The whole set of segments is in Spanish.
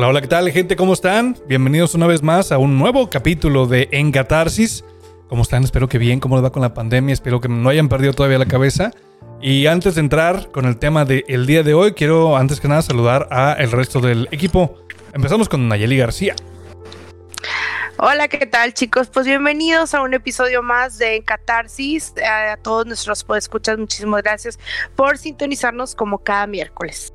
Hola, hola, ¿qué tal gente? ¿Cómo están? Bienvenidos una vez más a un nuevo capítulo de Encatarsis. ¿Cómo están? Espero que bien, ¿cómo les va con la pandemia? Espero que no hayan perdido todavía la cabeza. Y antes de entrar con el tema del día de hoy, quiero antes que nada saludar a el resto del equipo. Empezamos con Nayeli García. Hola, ¿qué tal chicos? Pues bienvenidos a un episodio más de Catarsis. A todos nuestros escuchas, muchísimas gracias por sintonizarnos como cada miércoles.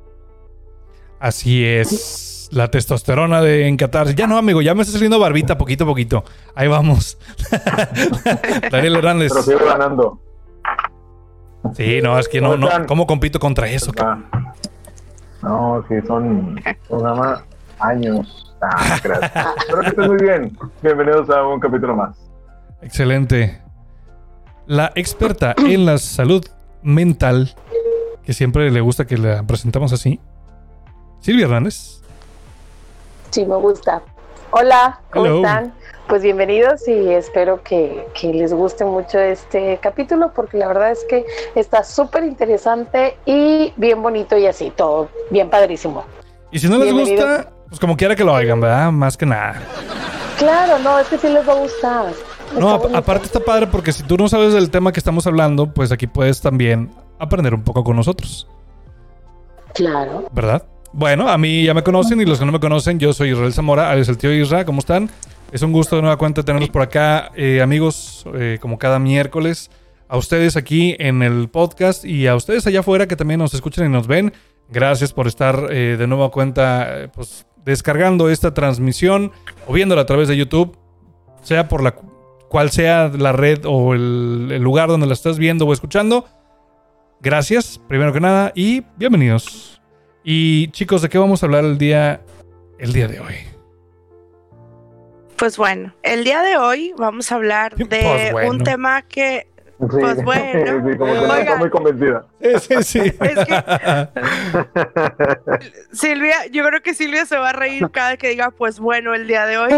Así es la testosterona de encatar. Ya no, amigo, ya me está saliendo barbita poquito a poquito. Ahí vamos. Daniel Hernández. Pero sigo ganando. Sí, no, es que no, no. ¿Cómo compito contra eso? No, sí, son, son años. Ah, gracias. Espero que estés muy bien. Bienvenidos a un capítulo más. Excelente. La experta en la salud mental, que siempre le gusta que la presentamos así, Silvia Hernández. Sí, me gusta. Hola, ¿cómo están? Pues bienvenidos y espero que, les guste mucho este capítulo porque la verdad es que está súper interesante y bien bonito y así, todo bien padrísimo. Y si no les gusta, pues como quiera que lo oigan, ¿verdad? Más que nada. Claro, no, es que sí les va a gustar. no, aparte está padre porque si tú no sabes del tema que estamos hablando, pues aquí puedes también aprender un poco con nosotros. Claro. ¿Verdad? Bueno, a mí ya me conocen y los que no me conocen, yo soy Israel Zamora, es el tío Isra, ¿cómo están? Es un gusto de nueva cuenta tenerlos por acá, eh, amigos, eh, como cada miércoles. A ustedes aquí en el podcast y a ustedes allá afuera que también nos escuchan y nos ven. Gracias por estar eh, de nueva cuenta pues, descargando esta transmisión o viéndola a través de YouTube, sea por la cual sea la red o el lugar donde la estás viendo o escuchando. Gracias, primero que nada, y bienvenidos. Y chicos, ¿de qué vamos a hablar el día, el día de hoy? Pues bueno, el día de hoy vamos a hablar de pues un tema que Pues bueno. Sí, como que está muy convencida. Sí, sí, Es que, Silvia, yo creo que Silvia se va a reír cada que diga, pues bueno, el día de hoy.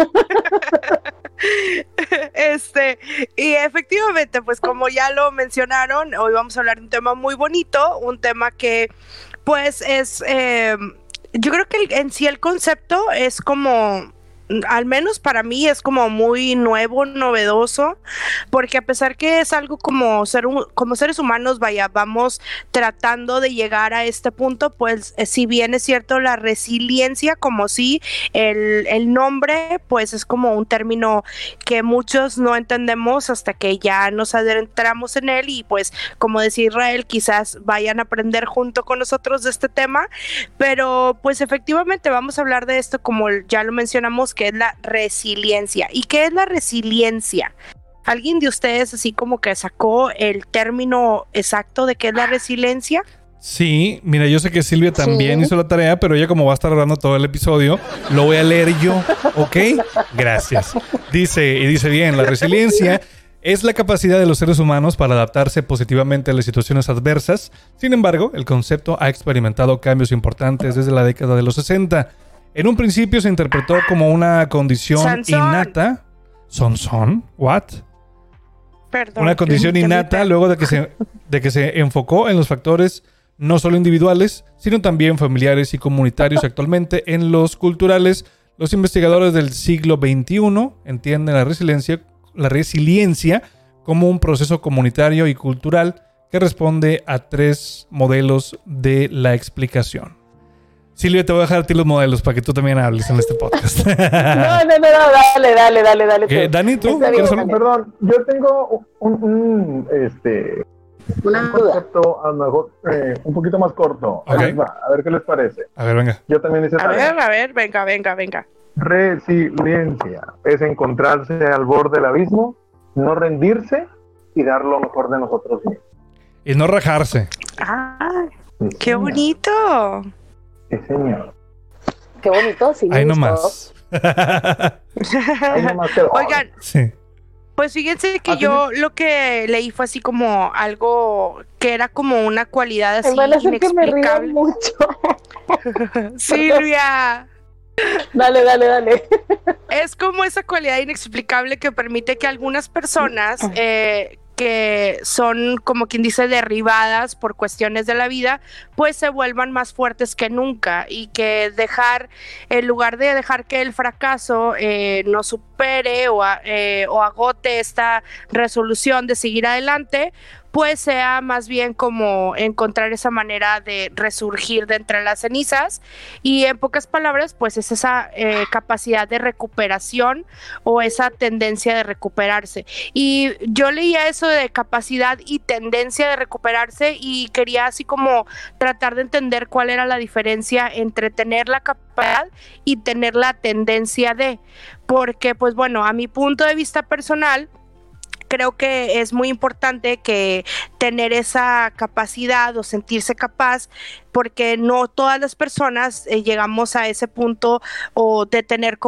este, y efectivamente, pues como ya lo mencionaron, hoy vamos a hablar de un tema muy bonito, un tema que pues es, eh, yo creo que en sí el concepto es como al menos para mí es como muy nuevo, novedoso, porque a pesar que es algo como ser como seres humanos, vaya, vamos tratando de llegar a este punto, pues eh, si bien es cierto la resiliencia, como si el, el nombre, pues es como un término que muchos no entendemos hasta que ya nos adentramos en él y pues como decía Israel, quizás vayan a aprender junto con nosotros de este tema, pero pues efectivamente vamos a hablar de esto como ya lo mencionamos que es la resiliencia. ¿Y qué es la resiliencia? ¿Alguien de ustedes así como que sacó el término exacto de qué es la resiliencia? Sí, mira, yo sé que Silvia también hizo la tarea, pero ella como va a estar hablando todo el episodio, lo voy a leer yo, ¿ok? Gracias. Dice, y dice bien, la resiliencia es la capacidad de los seres humanos para adaptarse positivamente a las situaciones adversas. Sin embargo, el concepto ha experimentado cambios importantes desde la década de los 60 en un principio se interpretó como una condición innata. ¿Son son? ¿What? Perdón. Una condición innata luego de que, se, de que se enfocó en los factores no solo individuales, sino también familiares y comunitarios actualmente en los culturales. Los investigadores del siglo XXI entienden la resiliencia, la resiliencia como un proceso comunitario y cultural que responde a tres modelos de la explicación. Silvia, te voy a dejar a ti los modelos para que tú también hables en este podcast. no, no, no, dale, dale, dale, dale. Dani, tú. Perdón, yo tengo un, este, un concepto a lo mejor eh, un poquito más corto. A ver qué les parece. A ver, venga. Yo también hice. A ver, a ver, venga, venga, venga. Resiliencia es encontrarse al borde del abismo, no rendirse y dar lo mejor de nosotros mismos. Y no rajarse. ¡Ah! ¡Qué bonito! Sí, señor. Qué bonito, sí. Ahí nomás. Ahí nomás Oigan, sí. Pues fíjense que yo lo que leí fue así como algo que era como una cualidad así inexplicable. mucho. Silvia. Dale, dale, dale. Es como esa cualidad inexplicable que permite que algunas personas eh, que son, como quien dice, derribadas por cuestiones de la vida, pues se vuelvan más fuertes que nunca y que dejar, en lugar de dejar que el fracaso eh, no supere o, eh, o agote esta resolución de seguir adelante, pues sea más bien como encontrar esa manera de resurgir de entre las cenizas. Y en pocas palabras pues es esa eh, capacidad de recuperación o esa tendencia de recuperarse. Y yo leía eso de capacidad y tendencia de recuperarse y quería así como tratar de entender cuál era la diferencia entre tener la capacidad y tener la tendencia de porque pues bueno a mi punto de vista personal creo que es muy importante que tener esa capacidad o sentirse capaz porque no todas las personas eh, llegamos a ese punto o de tener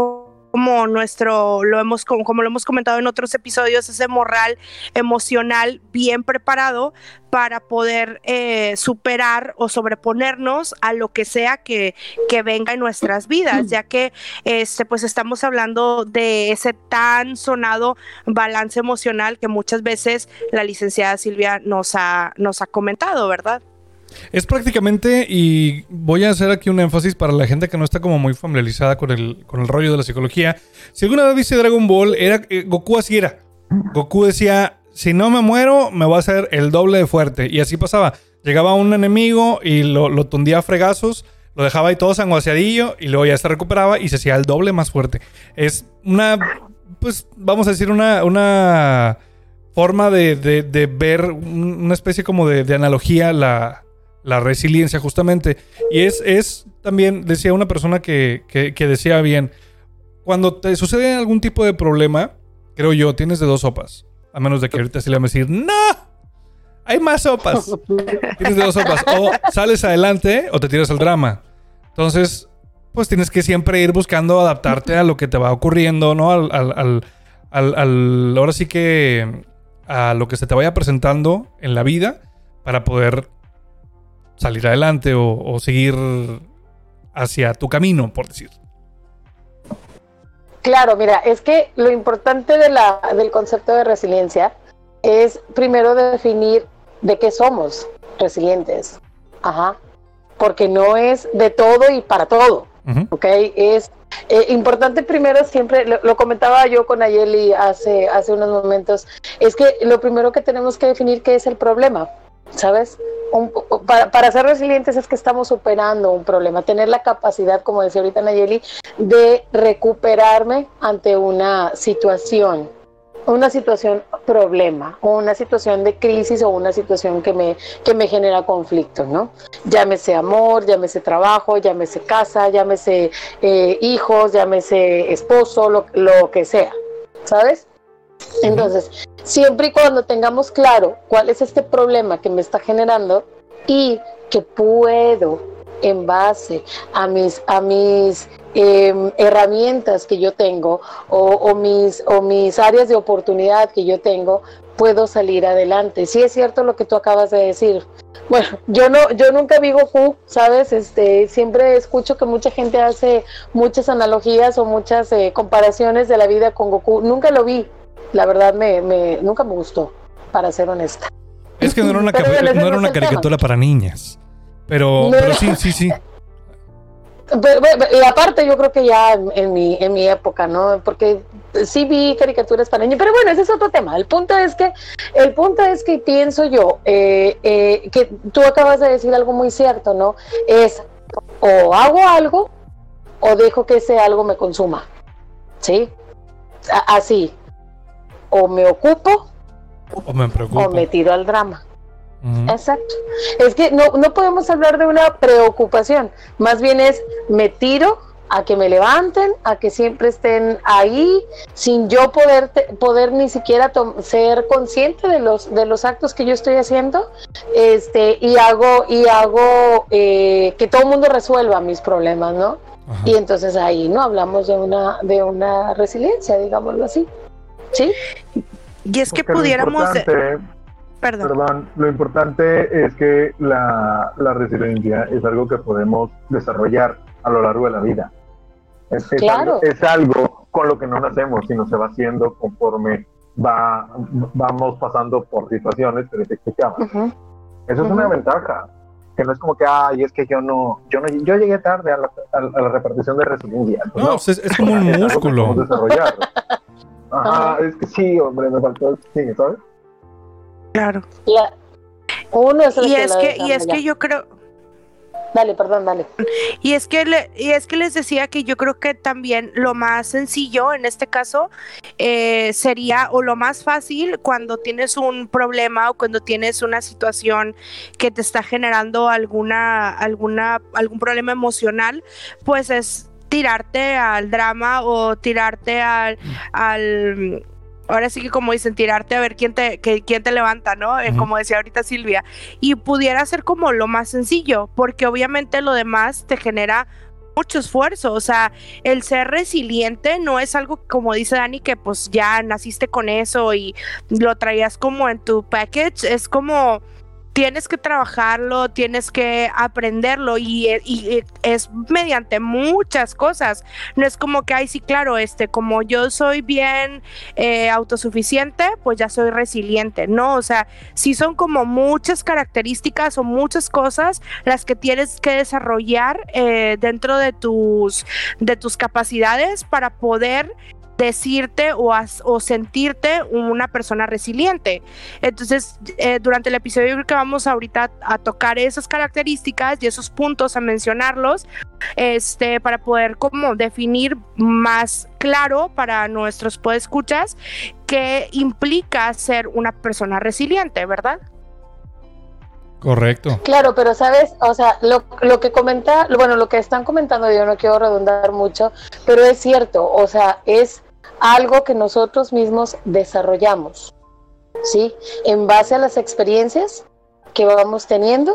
como nuestro, lo hemos, como, como, lo hemos comentado en otros episodios, ese moral emocional bien preparado para poder eh, superar o sobreponernos a lo que sea que, que venga en nuestras vidas, ya que este, pues estamos hablando de ese tan sonado balance emocional que muchas veces la licenciada Silvia nos ha, nos ha comentado, ¿verdad? Es prácticamente, y voy a hacer aquí un énfasis para la gente que no está como muy familiarizada con el, con el rollo de la psicología. Si alguna vez viste Dragon Ball, era, eh, Goku así era. Goku decía, si no me muero, me voy a hacer el doble de fuerte. Y así pasaba. Llegaba un enemigo y lo, lo tundía a fregazos, lo dejaba ahí todo sanguaseadillo y luego ya se recuperaba y se hacía el doble más fuerte. Es una, pues vamos a decir, una, una forma de, de, ver, una especie como de, de analogía la, la resiliencia justamente. Y es, es también, decía una persona que, que, decía bien, cuando te sucede algún tipo de problema, creo yo, tienes de dos sopas. A menos de que ahorita se le va a decir, no, hay más sopas. tienes de dos sopas. O sales adelante o te tiras al drama. Entonces, pues tienes que siempre ir buscando adaptarte a lo que te va ocurriendo, ¿no? Al, al, al, al, ahora sí que a lo que se te vaya presentando en la vida para poder salir adelante o, seguir hacia tu camino, por decir. Claro, mira, es que lo importante de la, del concepto de resiliencia es primero definir de qué somos resilientes. Ajá. Porque no es de todo y para todo. ¿Ok? Es eh, importante primero siempre, lo, comentaba yo con Ayeli hace, hace unos momentos, es que lo primero que tenemos que definir qué es el problema. ¿Sabes? para, ser resilientes es que estamos superando un problema, tener la capacidad, como decía ahorita Nayeli, de recuperarme ante una situación, una situación problema, o una situación de crisis o una situación que me, que me genera conflicto, ¿no? Llámese amor, llámese trabajo, llámese casa, llámese eh, hijos, llámese esposo, lo, lo que sea, ¿sabes? Entonces, siempre y cuando tengamos claro cuál es este problema que me está generando y que puedo en base a mis, a mis em, herramientas que yo tengo o, mis, o mis áreas de oportunidad que yo tengo, puedo salir adelante. Sí es cierto lo que tú acabas de decir. Bueno, yo no, yo nunca vi Goku, ¿sabes? Este, siempre escucho que mucha gente hace muchas analogías o muchas eh, comparaciones de la vida con Goku. Nunca lo vi, la verdad me, me, nunca me gustó, para ser honesta. Es que no era una, no era una caricatura para niñas. Pero, pero sí, sí, sí. y aparte yo creo que ya en, mi, en mi época, ¿no? Porque sí vi caricaturas para niños, pero bueno, ese es otro tema. El punto es que, el punto es que pienso yo, eh, eh, que tú acabas de decir algo muy cierto, ¿no? Es o hago algo o dejo que ese algo me consuma. ¿Sí? Así o me ocupo o me, preocupo. o me tiro al drama. Exacto. Es que no, no podemos hablar de una preocupación, más bien es me tiro a que me levanten, a que siempre estén ahí, sin yo poder, poder ni siquiera ser consciente de los, de los actos que yo estoy haciendo, este, y hago, y hago eh, que todo el mundo resuelva mis problemas, ¿no? Y entonces ahí no hablamos de una, de una resiliencia, digámoslo así. ¿Sí? Y es que pudiéramos... Perdón. Perdón. lo importante es que la, la resiliencia es algo que podemos desarrollar a lo largo de la vida. Es, algo, es algo con lo que no nacemos, sino se va haciendo conforme va, vamos pasando por situaciones que te explicaban. Eso es una ventaja, que no es como que, ay, es que yo no, yo no, yo llegué tarde a la, a, la repartición de resiliencia. Pues no, Es, como un músculo. desarrollar. Ajá, es que sí, hombre, me faltó, sí, ¿sabes? Claro. Uno es y es que, y es que yo creo Dale, perdón, dale. Y es que y es que les decía que yo creo que también lo más sencillo en este caso eh, sería o lo más fácil cuando tienes un problema o cuando tienes una situación que te está generando alguna alguna algún problema emocional, pues es tirarte al drama o tirarte al, al ahora sí que como dicen, tirarte a ver quién te, quién te levanta, ¿no? Eh, como decía ahorita Silvia. Y pudiera ser como lo más sencillo, porque obviamente lo demás te genera mucho esfuerzo, o sea, el ser resiliente no es algo como dice Dani que pues ya naciste con eso y lo traías como en tu package, es como tienes que trabajarlo, tienes que aprenderlo y, es mediante muchas cosas. No es como que, ay, sí, claro, este, como yo soy bien eh, autosuficiente, pues ya soy resiliente. No, o sea, sí son como muchas características o muchas cosas las que tienes que desarrollar eh, dentro de tus, de tus capacidades para poder decirte o, o sentirte una persona resiliente. Entonces, eh, durante el episodio yo creo que vamos ahorita a tocar esas características y esos puntos, a mencionarlos, este, para poder como definir más claro para nuestros podescuchas qué implica ser una persona resiliente, ¿verdad? Correcto. Claro, pero sabes, o sea, lo, lo, que comenta, bueno, lo que están comentando, yo no quiero redundar mucho, pero es cierto, o sea, es algo que nosotros mismos desarrollamos, ¿sí? En base a las experiencias que vamos teniendo,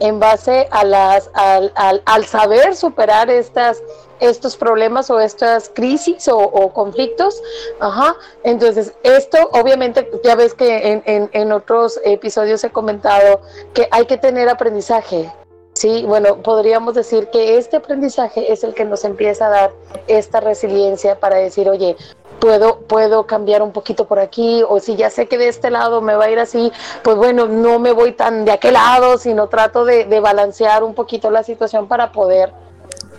en base a las, al, al, saber superar estas, estos problemas o estas crisis o, conflictos. Ajá. Entonces, esto obviamente, ya ves que en, en, en otros episodios he comentado que hay que tener aprendizaje, Sí, bueno, podríamos decir que este aprendizaje es el que nos empieza a dar esta resiliencia para decir, oye, puedo, puedo cambiar un poquito por aquí, o si ya sé que de este lado me va a ir así, pues bueno, no me voy tan de aquel lado, sino trato de, balancear un poquito la situación para poder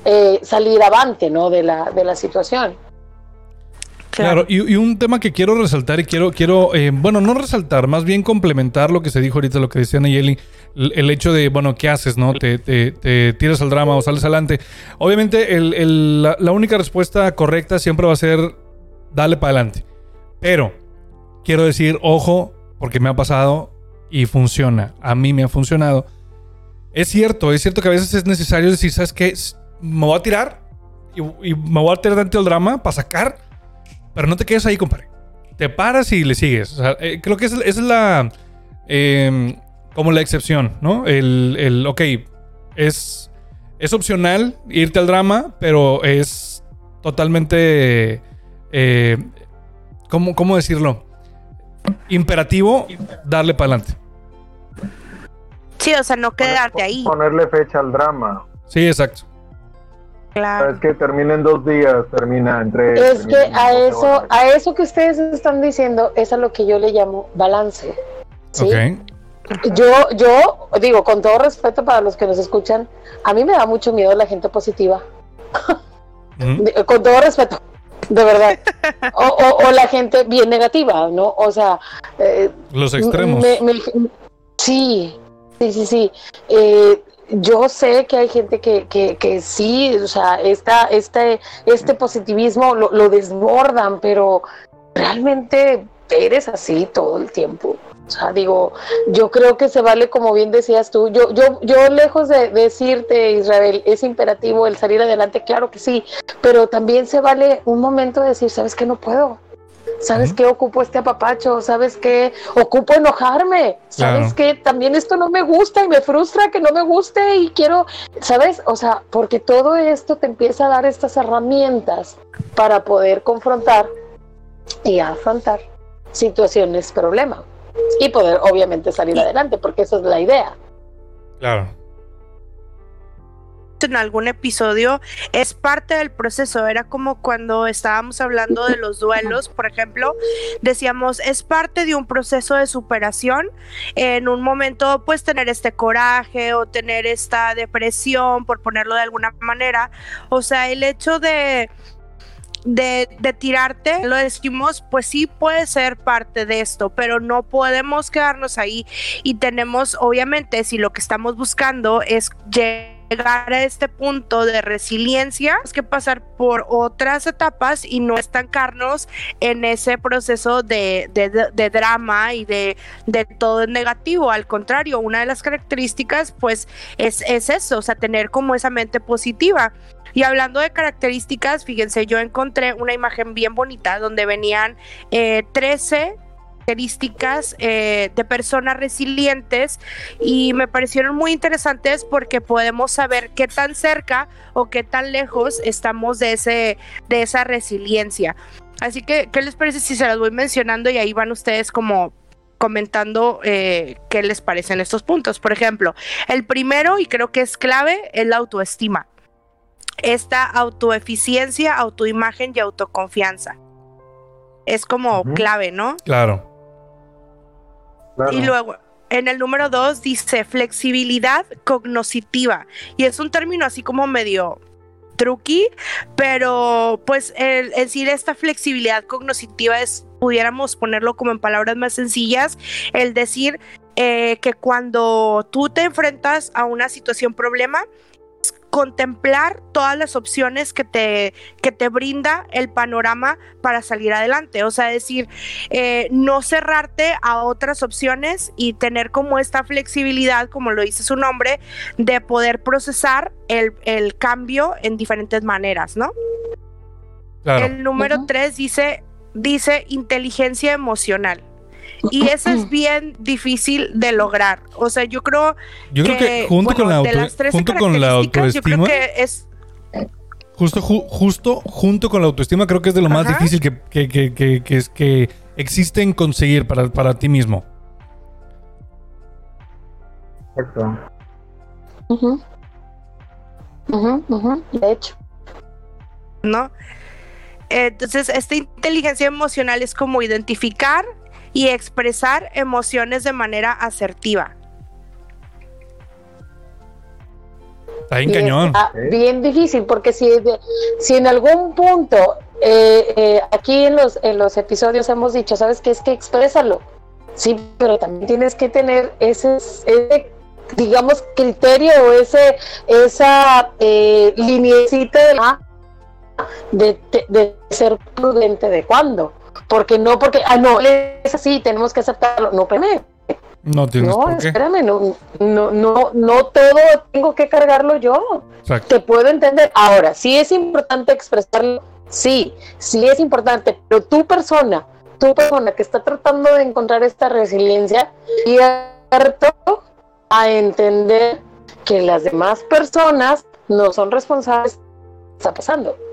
eh, salir avante, ¿no? De la, de la situación. Claro, y, un tema que quiero resaltar y quiero, quiero eh, bueno, no resaltar, más bien complementar lo que se dijo ahorita, lo que decía Nayeli, el, hecho de, bueno, ¿qué haces, no? Te, te, tiras al drama o sales adelante. Obviamente, la, única respuesta correcta siempre va a ser dale para adelante. Pero, quiero decir, ojo, porque me ha pasado y funciona. A mí me ha funcionado. Es cierto, es cierto que a veces es necesario decir, ¿sabes qué? Me voy a tirar y, y me voy a tirar dentro del drama para sacar pero no te quedes ahí, compadre. Te paras y le sigues. Eh, creo que esa, es la. Em, como la excepción, ¿no? El, el ok, es, es opcional irte al drama, pero es totalmente. Eh, ¿cómo, ¿Cómo decirlo? Imperativo darle para adelante. Sí, o sea, no quedarte ahí. Ponerle fecha al drama. Sí, exacto. Claro. Es que termina en dos días, termina en tres. Es que a eso, a eso que ustedes están diciendo, es a lo que yo le llamo balance. ¿sí? Yo, yo digo, con todo respeto para los que nos escuchan, a mí me da mucho miedo la gente positiva. Con todo respeto, de verdad. O, la gente bien negativa, ¿no? O sea... Eh, los extremos. sí, sí, sí, sí. Eh, yo sé que hay gente que, que, que sí, o sea, esta, este, este positivismo lo, desbordan, pero realmente eres así todo el tiempo. O sea, digo, yo creo que se vale, como bien decías tú, yo, yo, yo lejos de, decirte, Israel, es imperativo el salir adelante, claro que sí, pero también se vale un momento de decir, ¿sabes qué? No puedo. ¿Sabes qué? Ocupo este apapacho, ¿sabes qué? Ocupo enojarme, ¿sabes qué? También esto no me gusta y me frustra que no me guste y quiero, ¿sabes? O sea, porque todo esto te empieza a dar estas herramientas para poder confrontar y afrontar situaciones, problemas y poder obviamente salir adelante, porque esa es la idea. Claro en algún episodio es parte del proceso. Era como cuando estábamos hablando de los duelos, por ejemplo, decíamos es parte de un proceso de superación. En un momento, pues tener este coraje o tener esta depresión, por ponerlo de alguna manera. O sea, el hecho de de, tirarte, lo decimos, pues sí puede ser parte de esto, pero no podemos quedarnos ahí y tenemos, obviamente, si lo que estamos buscando es llegar a este punto de resiliencia, es que pasar por otras etapas y no estancarnos en ese proceso de, drama y de, de, todo negativo. Al contrario, una de las características, pues, es, es eso, o sea, tener como esa mente positiva. Y hablando de características, fíjense, yo encontré una imagen bien bonita donde venían 13 eh, características eh, de personas resilientes y me parecieron muy interesantes porque podemos saber qué tan cerca o qué tan lejos estamos de, ese, de esa resiliencia. Así que, ¿qué les parece si se las voy mencionando y ahí van ustedes como comentando eh, qué les parecen estos puntos? Por ejemplo, el primero, y creo que es clave, es la autoestima esta autoeficiencia, autoimagen y autoconfianza. Es como clave, ¿no? Claro. Y luego, en el número dos dice flexibilidad cognoscitiva. Y es un término así como medio truqui, pero pues el, decir esta flexibilidad cognoscitiva es, pudiéramos ponerlo como en palabras más sencillas, el decir eh, que cuando tú te enfrentas a una situación problema, contemplar todas las opciones que te, que te brinda el panorama para salir adelante. O sea, decir, eh, no cerrarte a otras opciones y tener como esta flexibilidad, como lo dice su nombre, de poder procesar el, cambio en diferentes maneras, ¿no? El número tres dice, dice inteligencia emocional. Y eso es bien difícil de lograr. O sea, yo creo, yo creo que, junto con la, junto con la autoestima, es justo justo junto con la autoestima creo que es de lo más difícil que, que, que, que, es, que existe en conseguir para, para ti mismo. Exacto. De hecho. ¿No? Entonces, esta inteligencia emocional es como identificar y expresar emociones de manera asertiva. Está bien cañón. bien difícil, porque si, si en algún punto, eh, eh, aquí en los, en los episodios hemos dicho, ¿sabes qué? Es que exprésalo. Sí, pero también tienes que tener ese, ese digamos, criterio o ese, esa eh, de, de, ser prudente de cuándo. Porque no, porque, ah, no, es así, tenemos que aceptarlo. No, espérame. No tienes No, espérame, no, no, no, no todo tengo que cargarlo yo. Te puedo entender. Ahora, sí es importante expresarlo, sí, sí es importante, pero tu persona, tu persona que está tratando de encontrar esta resiliencia, y a entender que las demás personas no son responsables de lo que está pasando.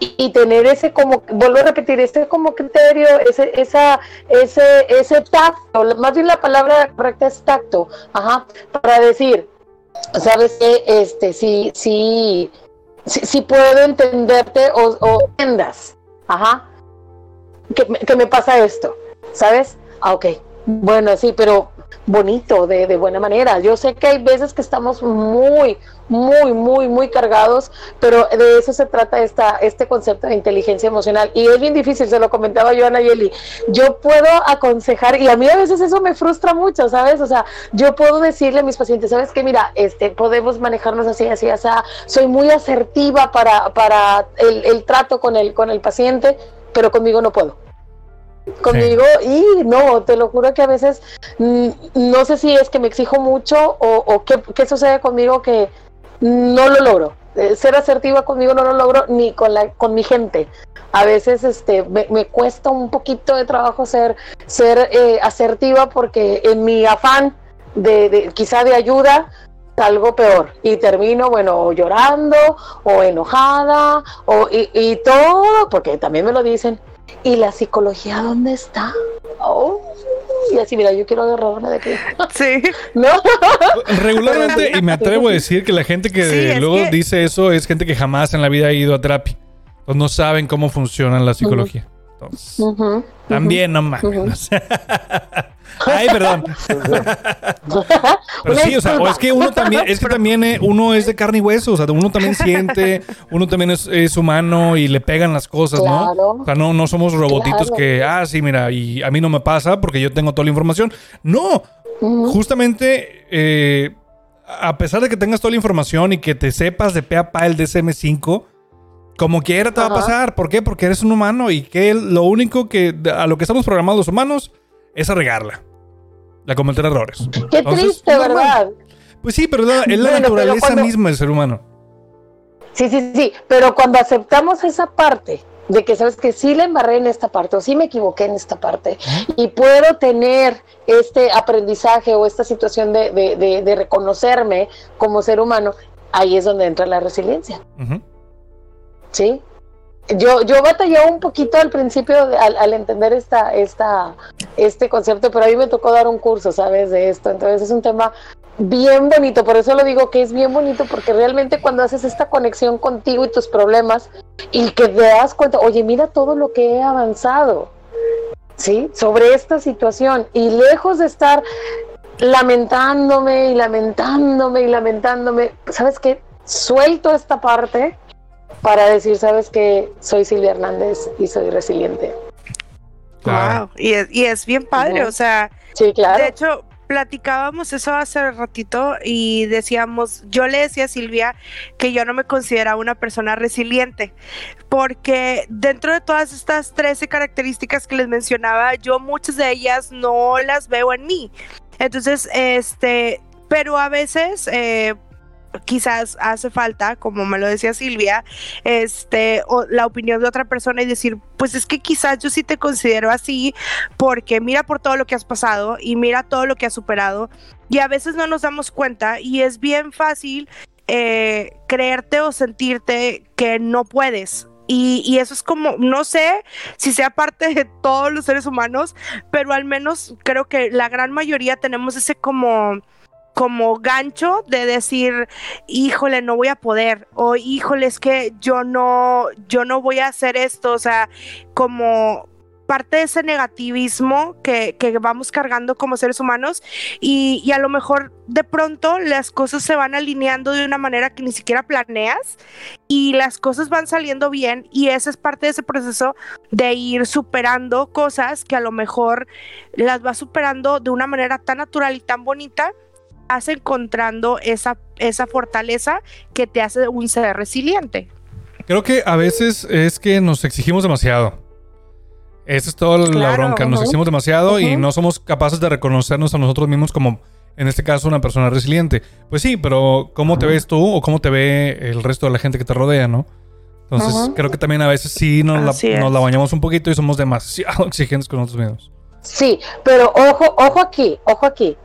Y, tener ese como, vuelvo a repetir, ese como criterio, ese, esa, ese, ese tacto, más bien la palabra correcta es tacto, ajá, para decir, sabes que este, sí, sí, sí, puedo entenderte o, o entendas, ajá, que, que me pasa esto, ¿sabes? Ah, ok, bueno, sí, pero bonito, de, de, buena manera. Yo sé que hay veces que estamos muy, muy, muy, muy cargados, pero de eso se trata esta, este concepto de inteligencia emocional. Y es bien difícil, se lo comentaba yo a. Yo puedo aconsejar, y a mí a veces eso me frustra mucho, ¿sabes? O sea, yo puedo decirle a mis pacientes, ¿sabes qué? Mira, este, podemos manejarnos así, así, así. Soy muy asertiva para, para el, el trato con el, con el paciente, pero conmigo no puedo conmigo y no, te lo juro que a veces mm, no sé si es que me exijo mucho o, qué, sucede conmigo que no lo logro. Eh, ser asertiva conmigo no lo logro ni con la con mi gente. A veces este me, cuesta un poquito de trabajo ser ser eh, asertiva porque en mi afán de, de quizá de ayuda algo peor y termino, bueno, llorando o enojada o, y, todo, porque también me lo dicen. ¿Y la psicología dónde está? Oh, y así, mira, yo quiero agarrarme de aquí. Sí. ¿No? Regularmente, y me atrevo a decir que la gente que luego dice eso es gente que jamás en la vida ha ido a terapia. Pues no saben cómo funciona la psicología. También no mames. Ay, perdón. Pero sí, o sea, es que uno también, es que también eh, uno es de carne y hueso, o sea, uno también siente, uno también es, humano y le pegan las cosas, ¿no? O sea, no, no somos robotitos que, ah, sí, mira, y a mí no me pasa porque yo tengo toda la información. No, justamente, eh, a pesar de que tengas toda la información y que te sepas de pe a pa el DSM-5, como quiera te va a pasar. ¿Por qué? Porque eres un humano y que lo único que a lo que estamos programados los humanos es a regarla. A cometer errores. Qué triste, ¿verdad? Pues sí, pero es la naturaleza misma del ser humano. Sí, sí, sí, pero cuando aceptamos esa parte de que sabes que sí le embarré en esta parte o sí me equivoqué en esta parte y puedo tener este aprendizaje o esta situación de, de, reconocerme como ser humano, ahí es donde entra la resiliencia. ¿Sí? yo, yo batallé un poquito al principio al, entender esta, esta, este concepto, pero a mí me tocó dar un curso, ¿sabes? De esto. Entonces es un tema bien bonito, por eso lo digo que es bien bonito, porque realmente cuando haces esta conexión contigo y tus problemas y que te das cuenta, oye, mira todo lo que he avanzado, ¿sí? Sobre esta situación y lejos de estar lamentándome y lamentándome y lamentándome, ¿sabes qué? Suelto esta parte para decir, sabes que soy Silvia Hernández y soy resiliente. Wow, y es, y es bien padre, o sea, sí, claro. de hecho, platicábamos eso hace ratito y decíamos, yo le decía a Silvia que yo no me consideraba una persona resiliente, porque dentro de todas estas 13 características que les mencionaba, yo muchas de ellas no las veo en mí. Entonces, este, pero a veces, eh, quizás hace falta, como me lo decía Silvia, este, o la opinión de otra persona y decir, pues es que quizás yo sí te considero así porque mira por todo lo que has pasado y mira todo lo que has superado y a veces no nos damos cuenta y es bien fácil eh, creerte o sentirte que no puedes. Y, y, eso es como, no sé si sea parte de todos los seres humanos, pero al menos creo que la gran mayoría tenemos ese como como gancho de decir, híjole, no voy a poder, o híjole, es que yo no, yo no voy a hacer esto, o sea, como parte de ese negativismo que, que vamos cargando como seres humanos y, y, a lo mejor de pronto las cosas se van alineando de una manera que ni siquiera planeas y las cosas van saliendo bien y esa es parte de ese proceso de ir superando cosas que a lo mejor las vas superando de una manera tan natural y tan bonita vas encontrando esa, esa fortaleza que te hace un ser resiliente. Creo que a veces es que nos exigimos demasiado. Esa es toda la bronca. Nos exigimos demasiado y no somos capaces de reconocernos a nosotros mismos como, en este caso, una persona resiliente. Pues sí, pero ¿cómo te ves tú o cómo te ve el resto de la gente que te rodea, no? Entonces, creo que también a veces sí nos la, nos la, bañamos un poquito y somos demasiado exigentes con nosotros mismos. Sí, pero ojo, ojo aquí, ojo aquí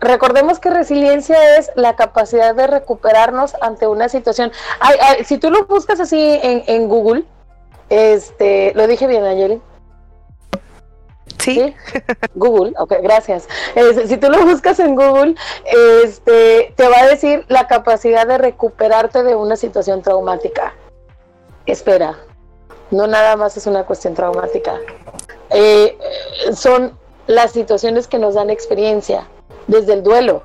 recordemos que resiliencia es la capacidad de recuperarnos ante una situación. si tú lo buscas así en, Google, este, lo dije bien, Ayeli. Sí. Google, ok, gracias. si tú lo buscas en Google, este, te va a decir la capacidad de recuperarte de una situación traumática. Espera, no nada más es una cuestión traumática. Eh, son las situaciones que nos dan experiencia, desde el duelo.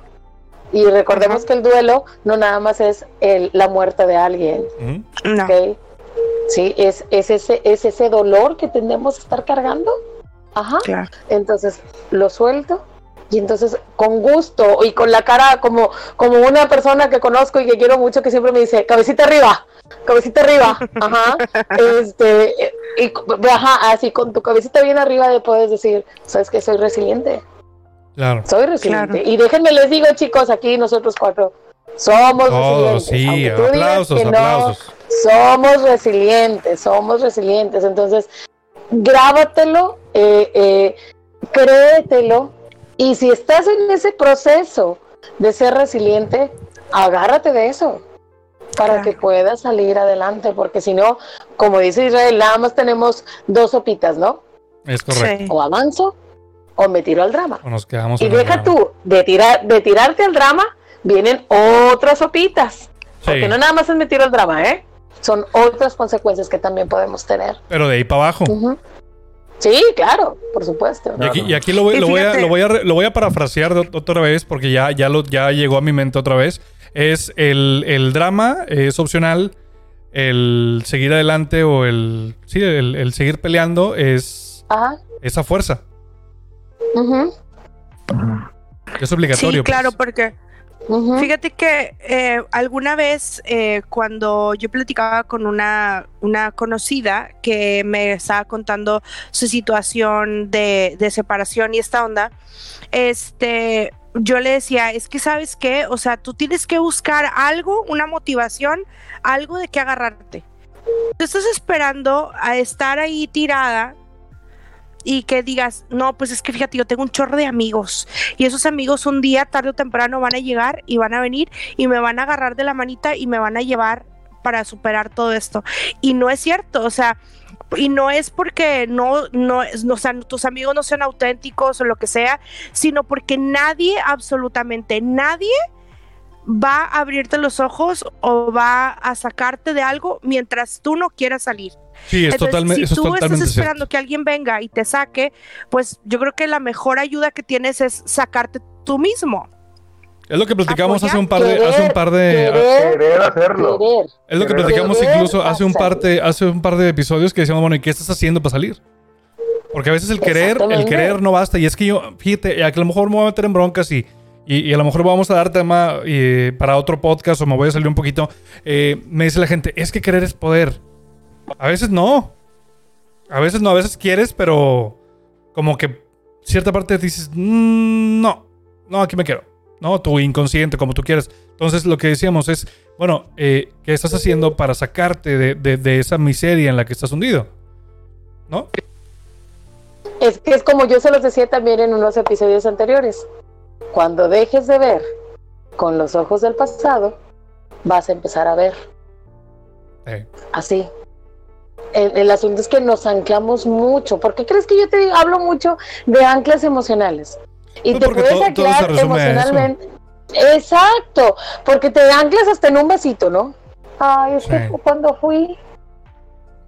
Y recordemos que el duelo no nada más es el, la muerte de alguien. Sí, es, es, ese, es ese dolor que tendemos a estar cargando. Ajá. Entonces lo suelto y entonces con gusto y con la cara como, como una persona que conozco y que quiero mucho que siempre me dice, cabecita arriba, cabecita arriba, ajá, este, y, ajá, así con tu cabecita bien arriba de puedes decir, sabes que soy resiliente. Claro. Soy resiliente. Y déjenme les digo, chicos, aquí nosotros cuatro somos resilientes. Sí, aplausos, aplausos. somos resilientes, somos resilientes. Entonces, grábatelo, eh, eh, créetelo, y si estás en ese proceso de ser resiliente, agárrate de eso para que puedas salir adelante, porque si no, como dice Israel, nada más tenemos dos sopitas, ¿no? Es correcto. O avanzo o me tiro al drama. O nos quedamos y deja tú, de, tirar, de tirarte al drama, vienen otras sopitas. Porque no nada más es me tiro al drama, ¿eh? Son otras consecuencias que también podemos tener. Pero de ahí para abajo. Sí, claro, por supuesto. Y aquí, lo, voy, lo, voy a, lo, voy a, lo, voy a, parafrasear otra vez porque ya, ya, lo, ya llegó a mi mente otra vez. Es el, el drama, es opcional. El seguir adelante o el. Sí, el, el seguir peleando es. Esa fuerza. Es obligatorio. Sí, claro, pues. porque Fíjate que eh, alguna vez eh, cuando yo platicaba con una, una conocida que me estaba contando su situación de, de separación y esta onda, este, yo le decía, es que sabes qué, o sea, tú tienes que buscar algo, una motivación, algo de qué agarrarte. Tú estás esperando a estar ahí tirada y que digas, no, pues es que fíjate, yo tengo un chorro de amigos y esos amigos un día, tarde o temprano, van a llegar y van a venir y me van a agarrar de la manita y me van a llevar para superar todo esto. Y no es cierto, o sea, y no es porque no, no, no o sea, tus amigos no sean auténticos o lo que sea, sino porque nadie, absolutamente nadie, va a abrirte los ojos o va a sacarte de algo mientras tú no quieras salir. Sí, es totalmente. Si tú estás esperando que alguien venga y te saque, pues yo creo que la mejor ayuda que tienes es sacarte tú mismo. Es lo que platicamos hace un par de, hace un par de querer, hacerlo. Es lo que platicamos incluso hace un par de, hace un par de episodios que decíamos, bueno, ¿y qué estás haciendo para salir? Porque a veces el querer, el querer no basta. Y es que yo, fíjate, a que a lo mejor me voy a meter en broncas y, y, a lo mejor vamos a dar tema para otro podcast o me voy a salir un poquito. Eh, me dice la gente, es que querer es poder. A veces no. A veces no, a veces quieres, pero como que cierta parte dices, mm, no, no, aquí me quiero. No, tu inconsciente, como tú quieras. Entonces lo que decíamos es, bueno, eh, ¿qué estás haciendo para sacarte de, esa miseria en la que estás hundido? ¿No? Es que es como yo se los decía también en unos episodios anteriores. Cuando dejes de ver con los ojos del pasado, vas a empezar a ver. Así, el, asunto es que nos anclamos mucho. ¿Por qué crees que yo te hablo mucho de anclas emocionales? Y te puedes anclar emocionalmente. Exacto, porque te anclas hasta en un besito, ¿no? Ay, es que cuando fui.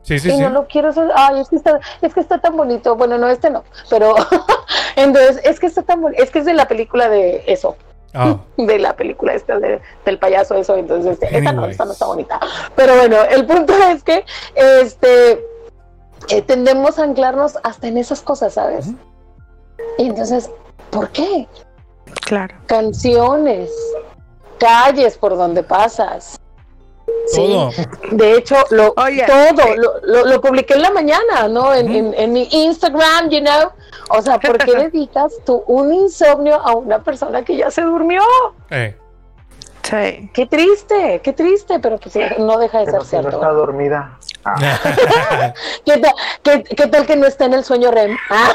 Sí, sí, y no lo quiero hacer. Ay, es que, está, es que está tan bonito. Bueno, no, este no. Pero entonces, es que está tan bonito. Es que es de la película de eso. Ah. de la película esta del payaso eso entonces esta no, esta no está bonita. Pero bueno el punto es que este eh, tendemos a anclarnos hasta en esas cosas sabes y entonces ¿por qué? claro. Canciones calles por donde pasas. Sí, de hecho, lo, todo, eh, lo, lo, publiqué en la mañana, ¿no? En, en, mi Instagram, you know. O sea, ¿por qué dedicas tú un insomnio a una persona que ya se durmió? Eh. Sí. Qué triste, qué triste, pero pues no deja de ser cierto. No está dormida. Ah. ¿Qué, tal, qué, tal que no esté en el sueño REM? Ah.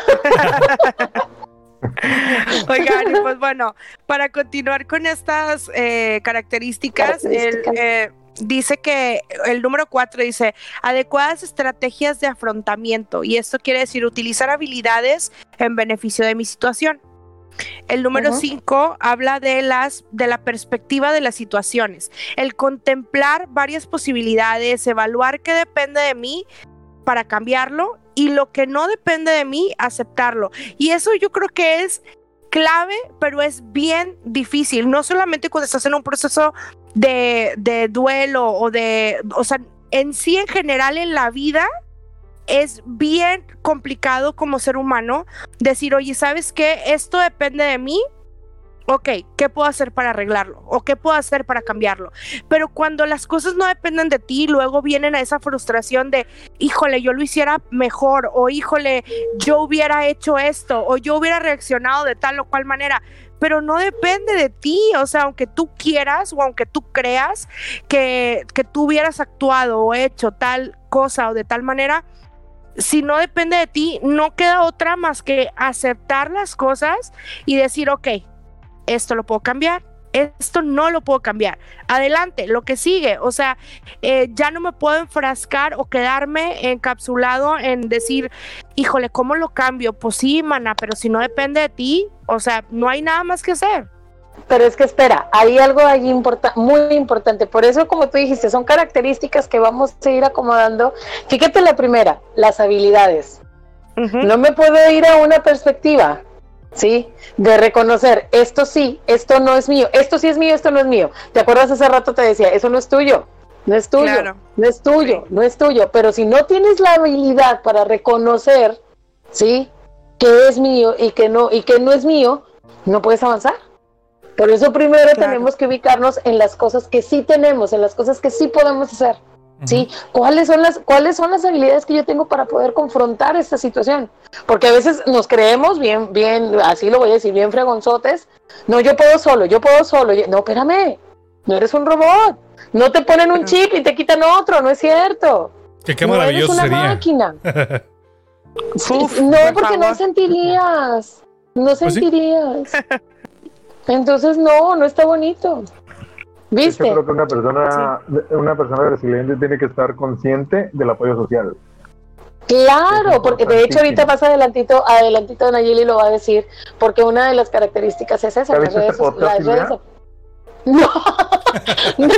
Oigan, pues bueno, para continuar con estas eh, características, características. El, dice que el número cuatro dice adecuadas estrategias de afrontamiento y esto quiere decir utilizar habilidades en beneficio de mi situación. El número cinco habla de las de la perspectiva de las situaciones, el contemplar varias posibilidades, evaluar qué depende de mí para cambiarlo y lo que no depende de mí aceptarlo. Y eso yo creo que es clave, pero es bien difícil, no solamente cuando estás en un proceso de, duelo o de, o sea, en sí en general en la vida es bien complicado como ser humano decir, oye, ¿sabes qué? Esto depende de mí ok, ¿qué puedo hacer para arreglarlo? ¿O qué puedo hacer para cambiarlo? Pero cuando las cosas no dependen de ti, luego vienen a esa frustración de, híjole, yo lo hiciera mejor, o híjole, yo hubiera hecho esto, o yo hubiera reaccionado de tal o cual manera. Pero no depende de ti, o sea, aunque tú quieras o aunque tú creas que, que tú hubieras actuado o hecho tal cosa o de tal manera, si no depende de ti, no queda otra más que aceptar las cosas y decir, ok, esto lo puedo cambiar, esto no lo puedo cambiar. Adelante, lo que sigue. O sea, eh, ya no me puedo enfrascar o quedarme encapsulado en decir, híjole, ¿cómo lo cambio? Pues sí, mana, pero si no depende de ti, o sea, no hay nada más que hacer. Pero es que espera, hay algo ahí muy importante. Por eso, como tú dijiste, son características que vamos a ir acomodando. Fíjate la primera, las habilidades. No me puedo ir a una perspectiva ¿sí? De reconocer, esto sí, esto no es mío, esto sí es mío, esto no es mío. ¿Te acuerdas hace rato te decía, eso no es tuyo, no es tuyo, no es tuyo, no es tuyo, pero si no tienes la habilidad para reconocer, ¿sí? Que es mío y que no, y que no es mío, no puedes avanzar. Por eso primero tenemos que ubicarnos en las cosas que sí tenemos, en las cosas que sí podemos hacer. ¿Sí? ¿Cuáles son, las, ¿Cuáles son las habilidades que yo tengo para poder confrontar esta situación? Porque a veces nos creemos bien, bien, así lo voy a decir, bien fregonzotes. No, yo puedo solo, yo puedo solo. No, espérame, no eres un robot. No te ponen un chip y te quitan otro, no es cierto. qué no maravilloso eres una máquina. no, porque no sentirías. No ¿Ah, sentirías. Entonces, no, no está bonito. ¿Viste? Yo creo que una persona, una persona resiliente tiene que estar consciente del apoyo social. Claro, porque de hecho ahorita pasa adelantito, adelantito Nayeli lo va a decir, porque una de las características es esa, las redes, este las redes no, no,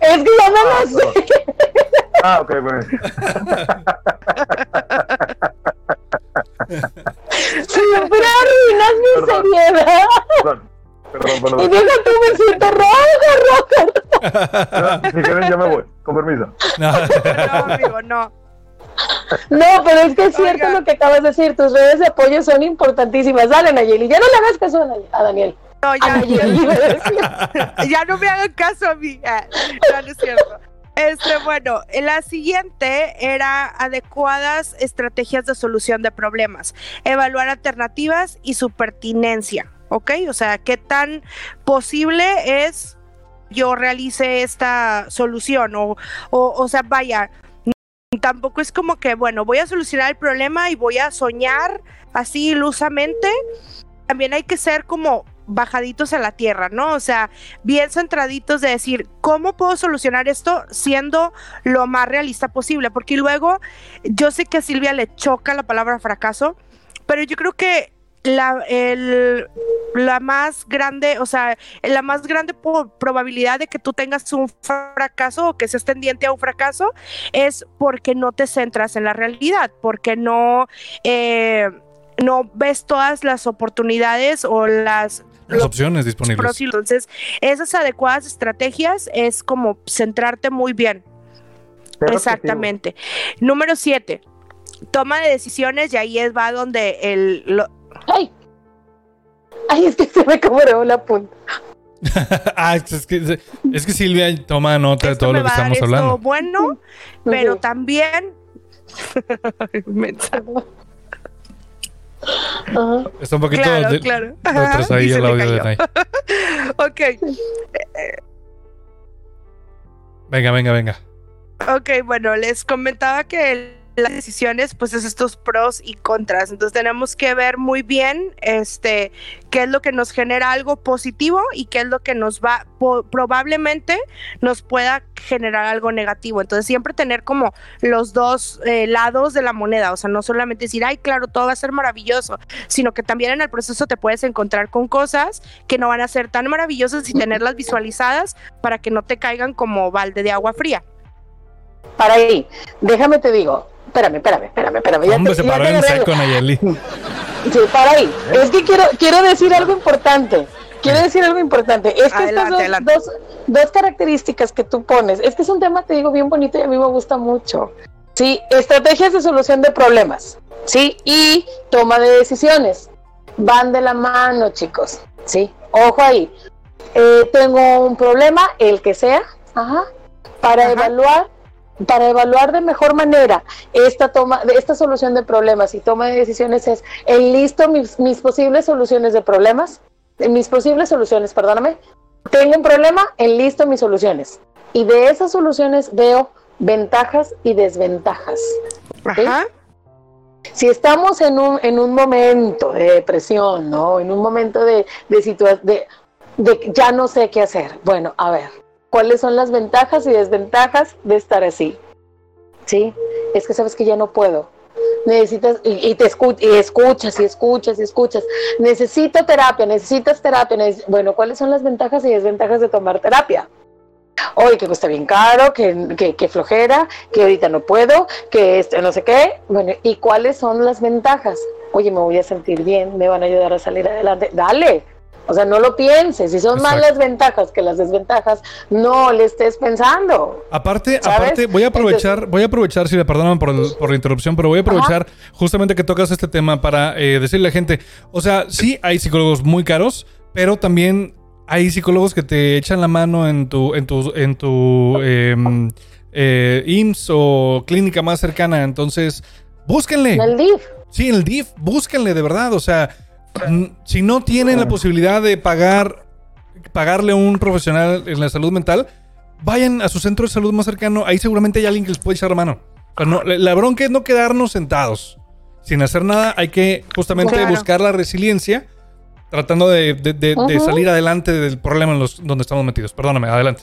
es que ya no lo sé. Ah, ok, bueno. Si me fuera a arruinar mi seriedad. Perdón, perdón. Y deja tú, me siento roja, roja. si quieren, ya me voy. Con permiso. No, no amigo, no. No, pero es que es cierto lo que acabas de decir. Tus redes de apoyo son importantísimas. Dale, Nayeli. Ya no le hagas caso a Daniel. No, ya, ya no me hagan caso a mí. Ah, no, no es cierto. Este, bueno, la siguiente era adecuadas estrategias de solución de problemas, evaluar alternativas y su pertinencia. ¿Ok? O sea, ¿qué tan posible es yo realice esta solución? O, o, sea, vaya, tampoco es como que, bueno, voy a solucionar el problema y voy a soñar así ilusamente. También hay que ser como bajaditos a la tierra, ¿no? O sea, bien centraditos de decir, ¿cómo puedo solucionar esto siendo lo más realista posible? Porque luego, yo sé que a Silvia le choca la palabra fracaso, pero yo creo que la, el, la más grande, o sea, la más grande probabilidad de que tú tengas un fracaso o que seas tendiente a un fracaso es porque no te centras en la realidad, porque no, eh, no ves todas las oportunidades o las las opciones disponibles. Entonces, esas adecuadas estrategias es como centrarte muy bien. Exactamente. Número siete, toma de decisiones y ahí es va donde el, ¡Ay! ¡Ay, es que se me cobró la punta! ah, es que, es que Silvia toma nota de todo lo que estamos hablando. bueno, pero también. Está un poquito claro, de, claro. ahí el audio de Nay. ok. Venga, venga, venga. Ok, bueno, les comentaba que el las decisiones, pues es estos pros y contras. Entonces tenemos que ver muy bien este qué es lo que nos genera algo positivo y qué es lo que nos va probablemente nos pueda generar algo negativo. Entonces siempre tener como los dos eh, lados de la moneda, o sea, no solamente decir, ay, claro, todo va a ser maravilloso, sino que también en el proceso te puedes encontrar con cosas que no van a ser tan maravillosas y tenerlas visualizadas para que no te caigan como balde de agua fría. Para ahí, déjame te digo, espérame, espérame, espérame, espérame. Ya Hombre, se paró en seco, Nayeli. Sí, para ahí. Es que quiero, quiero decir algo importante. Quiero decir algo importante. Es que estas dos, dos, características que tú pones, es que es un tema, te digo, bien bonito y a mí me gusta mucho. Sí, estrategias de solución de problemas. Sí, y toma de decisiones. Van de la mano, chicos. Sí, ojo ahí. Eh, tengo un problema, el que sea, ajá, para evaluar para evaluar de mejor manera esta toma esta solución de problemas y toma de decisiones es enlisto mis, mis posibles soluciones de problemas mis posibles soluciones perdóname tengo un problema enlisto mis soluciones y de esas soluciones veo ventajas y desventajas Ajá. Si estamos en un, en un momento de depresión, ¿no? En un momento de, de situación, de, de ya no sé qué hacer. Bueno, a ver, ¿cuáles son las ventajas y desventajas de estar así? Sí, es que sabes que ya no puedo. Necesitas, y, te y escuchas y escuchas y escuchas. Necesito terapia, necesitas terapia. bueno, ¿cuáles son las ventajas y desventajas de tomar terapia? Oye, que cuesta bien caro, que, que, flojera, que ahorita no puedo, que esto, no sé qué. Bueno, ¿y cuáles son las ventajas? Oye, me voy a sentir bien, me van a ayudar a salir adelante. Dale, o sea, no lo pienses. Si son más las ventajas que las desventajas, no le estés pensando. Aparte, aparte, voy a aprovechar, voy a aprovechar, si me perdonan por, la interrupción, pero voy a aprovechar justamente que tocas este tema para eh, decirle a la gente, o sea, sí hay psicólogos muy caros, pero también hay psicólogos que te echan la mano en tu, en tu, en tu em, eh, IMSS o clínica más cercana. Entonces, búsquenle. En el DIF. Sí, en el DIF, búsquenle de verdad. O sea, si no tienen la posibilidad de pagar, pagarle a un profesional en la salud mental, vayan a su centro de salud más cercano. Ahí seguramente hay alguien que les puede echar la mano. la bronca es no quedarnos sentados sin hacer nada. Hay que justamente buscar la resiliencia tratando de, salir adelante del problema en los, donde estamos metidos. Perdóname, adelante.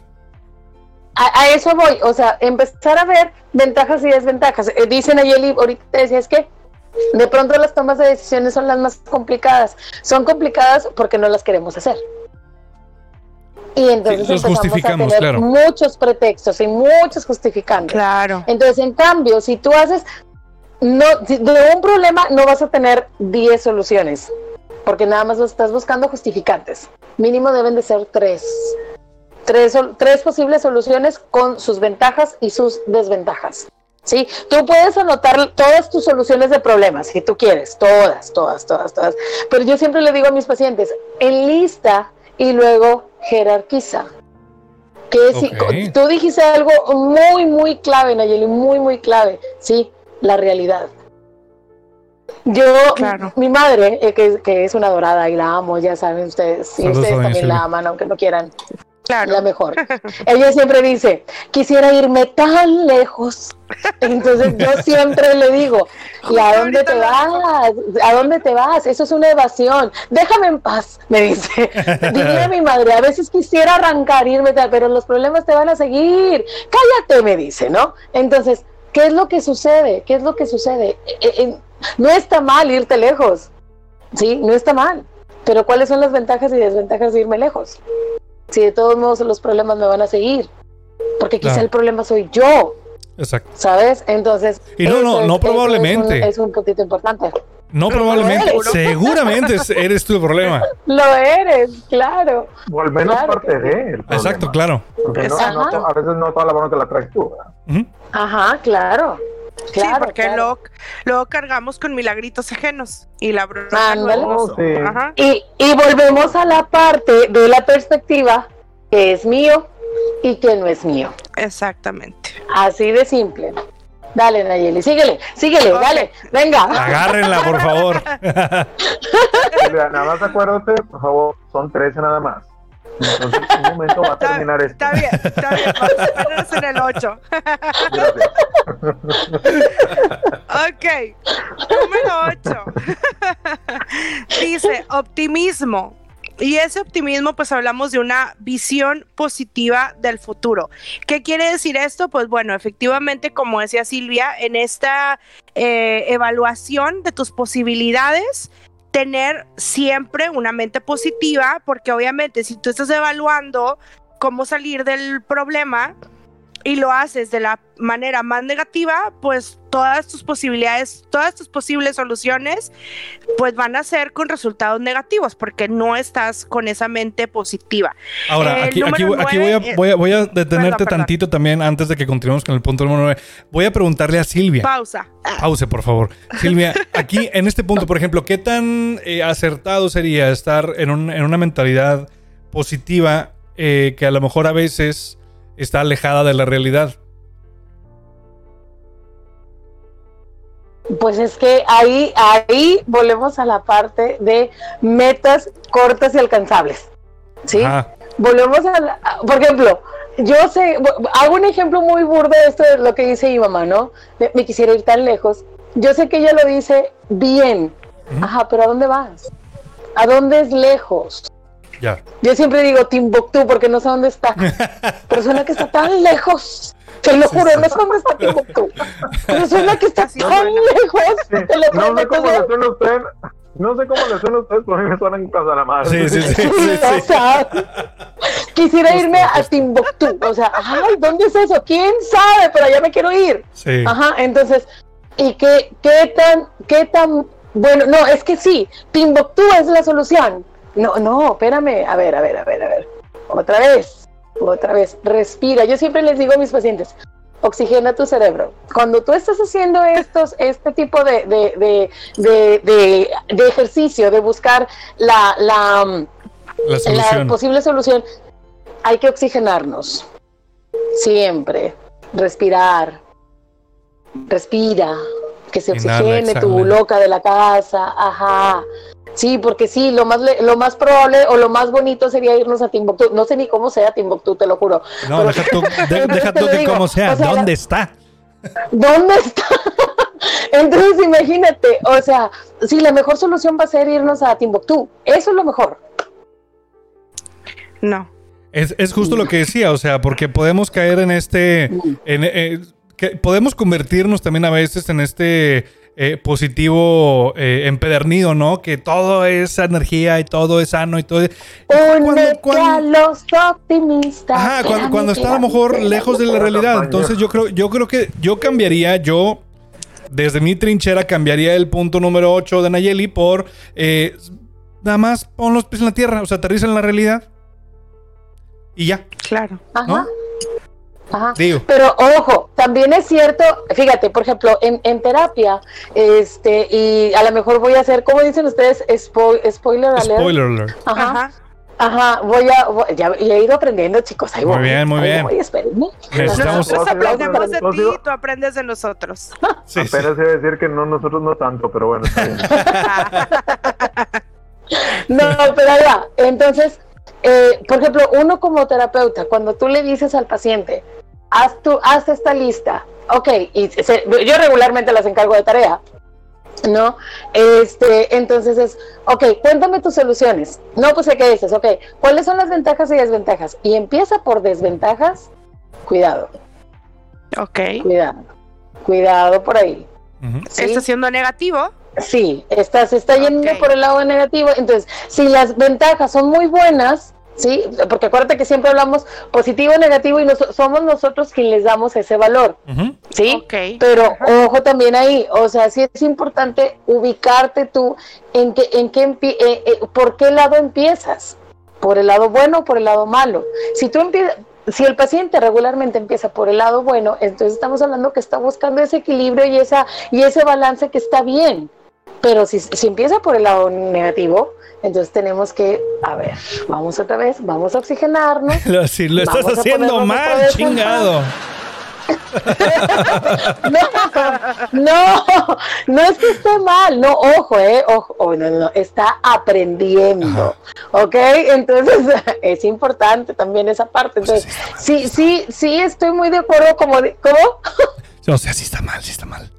A, eso voy, o sea, empezar a ver ventajas y desventajas. Eh, dicen Ayeli, ahorita decía, es que de pronto las tomas de decisiones son las más complicadas. Son complicadas porque no las queremos hacer. Y entonces empezamos a tener muchos pretextos y muchos justificantes. Claro. Entonces, en cambio, si tú haces no de un problema no vas a tener 10 soluciones porque nada más lo estás buscando justificantes. Mínimo deben de ser tres. Tres, tres posibles soluciones con sus ventajas y sus desventajas. ¿Sí? Tú puedes anotar todas tus soluciones de problemas, si tú quieres, todas, todas, todas, todas. Pero yo siempre le digo a mis pacientes, enlista y luego jerarquiza. Que si, tú dijiste algo muy, muy clave, Nayeli, muy, muy clave, ¿sí? La realidad. Yo, mi madre, eh, que, es una dorada y la amo, ya saben ustedes, y ustedes también la aman, aunque no quieran. Claro. La mejor. Ella siempre dice, quisiera irme tan lejos. Entonces yo siempre le digo, ¿y a dónde te vas? ¿A dónde te vas? Eso es una evasión. Déjame en paz, me dice. Dile a mi madre, a veces quisiera arrancar, irme, pero los problemas te van a seguir. Cállate, me dice, ¿no? Entonces, ¿qué es lo que sucede? ¿Qué es lo que sucede? E, e, no está mal irte lejos, ¿sí? No está mal. Pero ¿cuáles son las ventajas y desventajas de irme lejos? Si de todos modos los problemas me van a seguir. Porque quizá el problema soy yo. Exacto. ¿Sabes? Entonces. Y no, no, no probablemente. Es un, poquito importante. No probablemente, seguramente eres tú el problema. Lo eres, claro. O al menos parte de él. Exacto, claro. Porque no, a veces no toda la mano te la traes tú. Ajá, claro sí, porque Luego, cargamos con milagritos ajenos y la y, y volvemos a la parte de la perspectiva que es mío y que no es mío. Exactamente. Así de simple. Dale, Nayeli, síguele, síguele, dale, venga. Agárrenla, por favor. nada más acuérdate, por favor, son 13 nada más. Entonces, un momento va a terminar esto. Está bien, está bien. Vamos a en el 8. ok. Número 8. Dice, optimismo. Y ese optimismo, pues hablamos de una visión positiva del futuro. ¿Qué quiere decir esto? Pues bueno, efectivamente, como decía Silvia, en esta eh, evaluación de tus posibilidades, tener siempre una mente positiva, porque obviamente si tú estás evaluando cómo salir del problema, y lo haces de la manera más negativa, pues todas tus posibilidades, todas tus posibles soluciones, pues van a ser con resultados negativos, porque no estás con esa mente positiva. Ahora, aquí, aquí, voy, a, detenerte tantito también antes de que continuemos con el punto número 9. Voy a preguntarle a Silvia. Pausa. Pause, por favor. Silvia, aquí en este punto, por ejemplo, ¿qué tan eh, acertado sería estar en, una mentalidad positiva eh, que a lo mejor a veces está alejada de la realidad? Pues es que ahí, ahí volvemos a la parte de metas cortas y alcanzables. ¿Sí? Volvemos a, la, por ejemplo, yo sé, hago un ejemplo muy burdo de esto de lo que dice mi mamá, ¿no? Me, quisiera ir tan lejos. Yo sé que ella lo dice bien. Ajá, pero ¿a dónde vas? ¿A dónde es lejos? Ya. Yo siempre digo Timbuktu porque no sé dónde está. Pero suena que está tan lejos. Te lo juro, no sé dónde está Timbuktu. Pero suena que está tan lejos. no sé cómo le suena usted. No sé cómo le suena a usted, pero a mí me suena en Casa de la Madre. Sí, sí, sí. o sea, quisiera irme a Timbuktu. O sea, ay, ¿dónde es eso? ¿Quién sabe? Pero allá me quiero ir. Sí. Ajá, entonces, ¿y qué, qué tan, qué tan bueno? No, es que sí, Timbuktu es la solución. No, no, espérame. A ver, a ver, a ver, a ver. Otra vez, otra vez. Respira. Yo siempre les digo a mis pacientes, oxigena tu cerebro. Cuando tú estás haciendo estos, este tipo de, de, de, de ejercicio, de buscar la, la, la, posible solución, hay que oxigenarnos. Siempre. Respirar. Respira. Que se oxigene tu loca de la casa. Ajá. Sí, porque sí, lo más lo más probable o lo más bonito sería irnos a Timbuktu. No sé ni cómo sea Timbuktu, te lo juro. No, deja tú, deja tú que cómo sea, ¿dónde está? ¿Dónde está? Entonces imagínate, o sea, sí, la mejor solución va a ser irnos a Timbuktu. Eso es lo mejor. No. Es, es justo lo que decía, o sea, porque podemos caer en este... En, eh, que podemos convertirnos también a veces en este eh, positivo eh, empedernido, ¿no? Que todo es energía y todo es sano y todo. Cuando, los optimistas. Ajá, cuando, está a lo mejor lejos de la realidad. Entonces yo creo, yo creo que yo cambiaría, yo desde mi trinchera cambiaría el punto número 8 de Nayeli por eh, nada más pon los pies en la tierra, o sea, aterriza en la realidad. Y ya. Claro. Ajá. Pero ojo, también es cierto, fíjate, por ejemplo, en, en, terapia, este, y a lo mejor voy a hacer, ¿cómo dicen ustedes? spoiler alert. Spoiler alert. Ajá. Ajá. voy a, ya he ido aprendiendo, chicos. Ahí muy bien, muy bien. Voy, espérenme. Nosotros aprendemos de ti y tú aprendes de nosotros. Sí, Apenas sí. decir que no, nosotros no tanto, pero bueno. no, pero ya, entonces, eh, por ejemplo, uno como terapeuta, cuando tú le dices al paciente, haz, tu, haz esta lista. Ok, y yo regularmente las encargo de tarea, ¿no? Este, entonces es, ok, cuéntame tus soluciones. No, pues qué dices, ok, ¿cuáles son las ventajas y desventajas? Y empieza por desventajas, cuidado. Ok. Cuidado, cuidado por ahí. ¿Está siendo negativo? Sí, está, se está yendo por el lado negativo. Entonces, si las ventajas son muy buenas, ¿sí? Porque acuérdate que siempre hablamos positivo, negativo y somos nosotros quienes les damos ese valor, ¿sí? Pero ojo también ahí, o sea, sí es importante ubicarte tú en qué, en qué, eh, eh, por qué lado empiezas, por el lado bueno o por el lado malo. Si tú empiezas, si el paciente regularmente empieza por el lado bueno, entonces estamos hablando que está buscando ese equilibrio y esa y ese balance que está bien. Pero si, si empieza por el lado negativo, entonces tenemos que, a ver, vamos otra vez, vamos a oxigenarnos. si lo estás haciendo mal, chingado. no, no, no es que esté mal, no, ojo, eh, ojo, oh, no, no, está aprendiendo, ¿ok? Entonces es importante también esa parte. Entonces, sí, sí, sí, estoy muy de acuerdo, como, ¿cómo? o sea, sí está mal, sí está mal.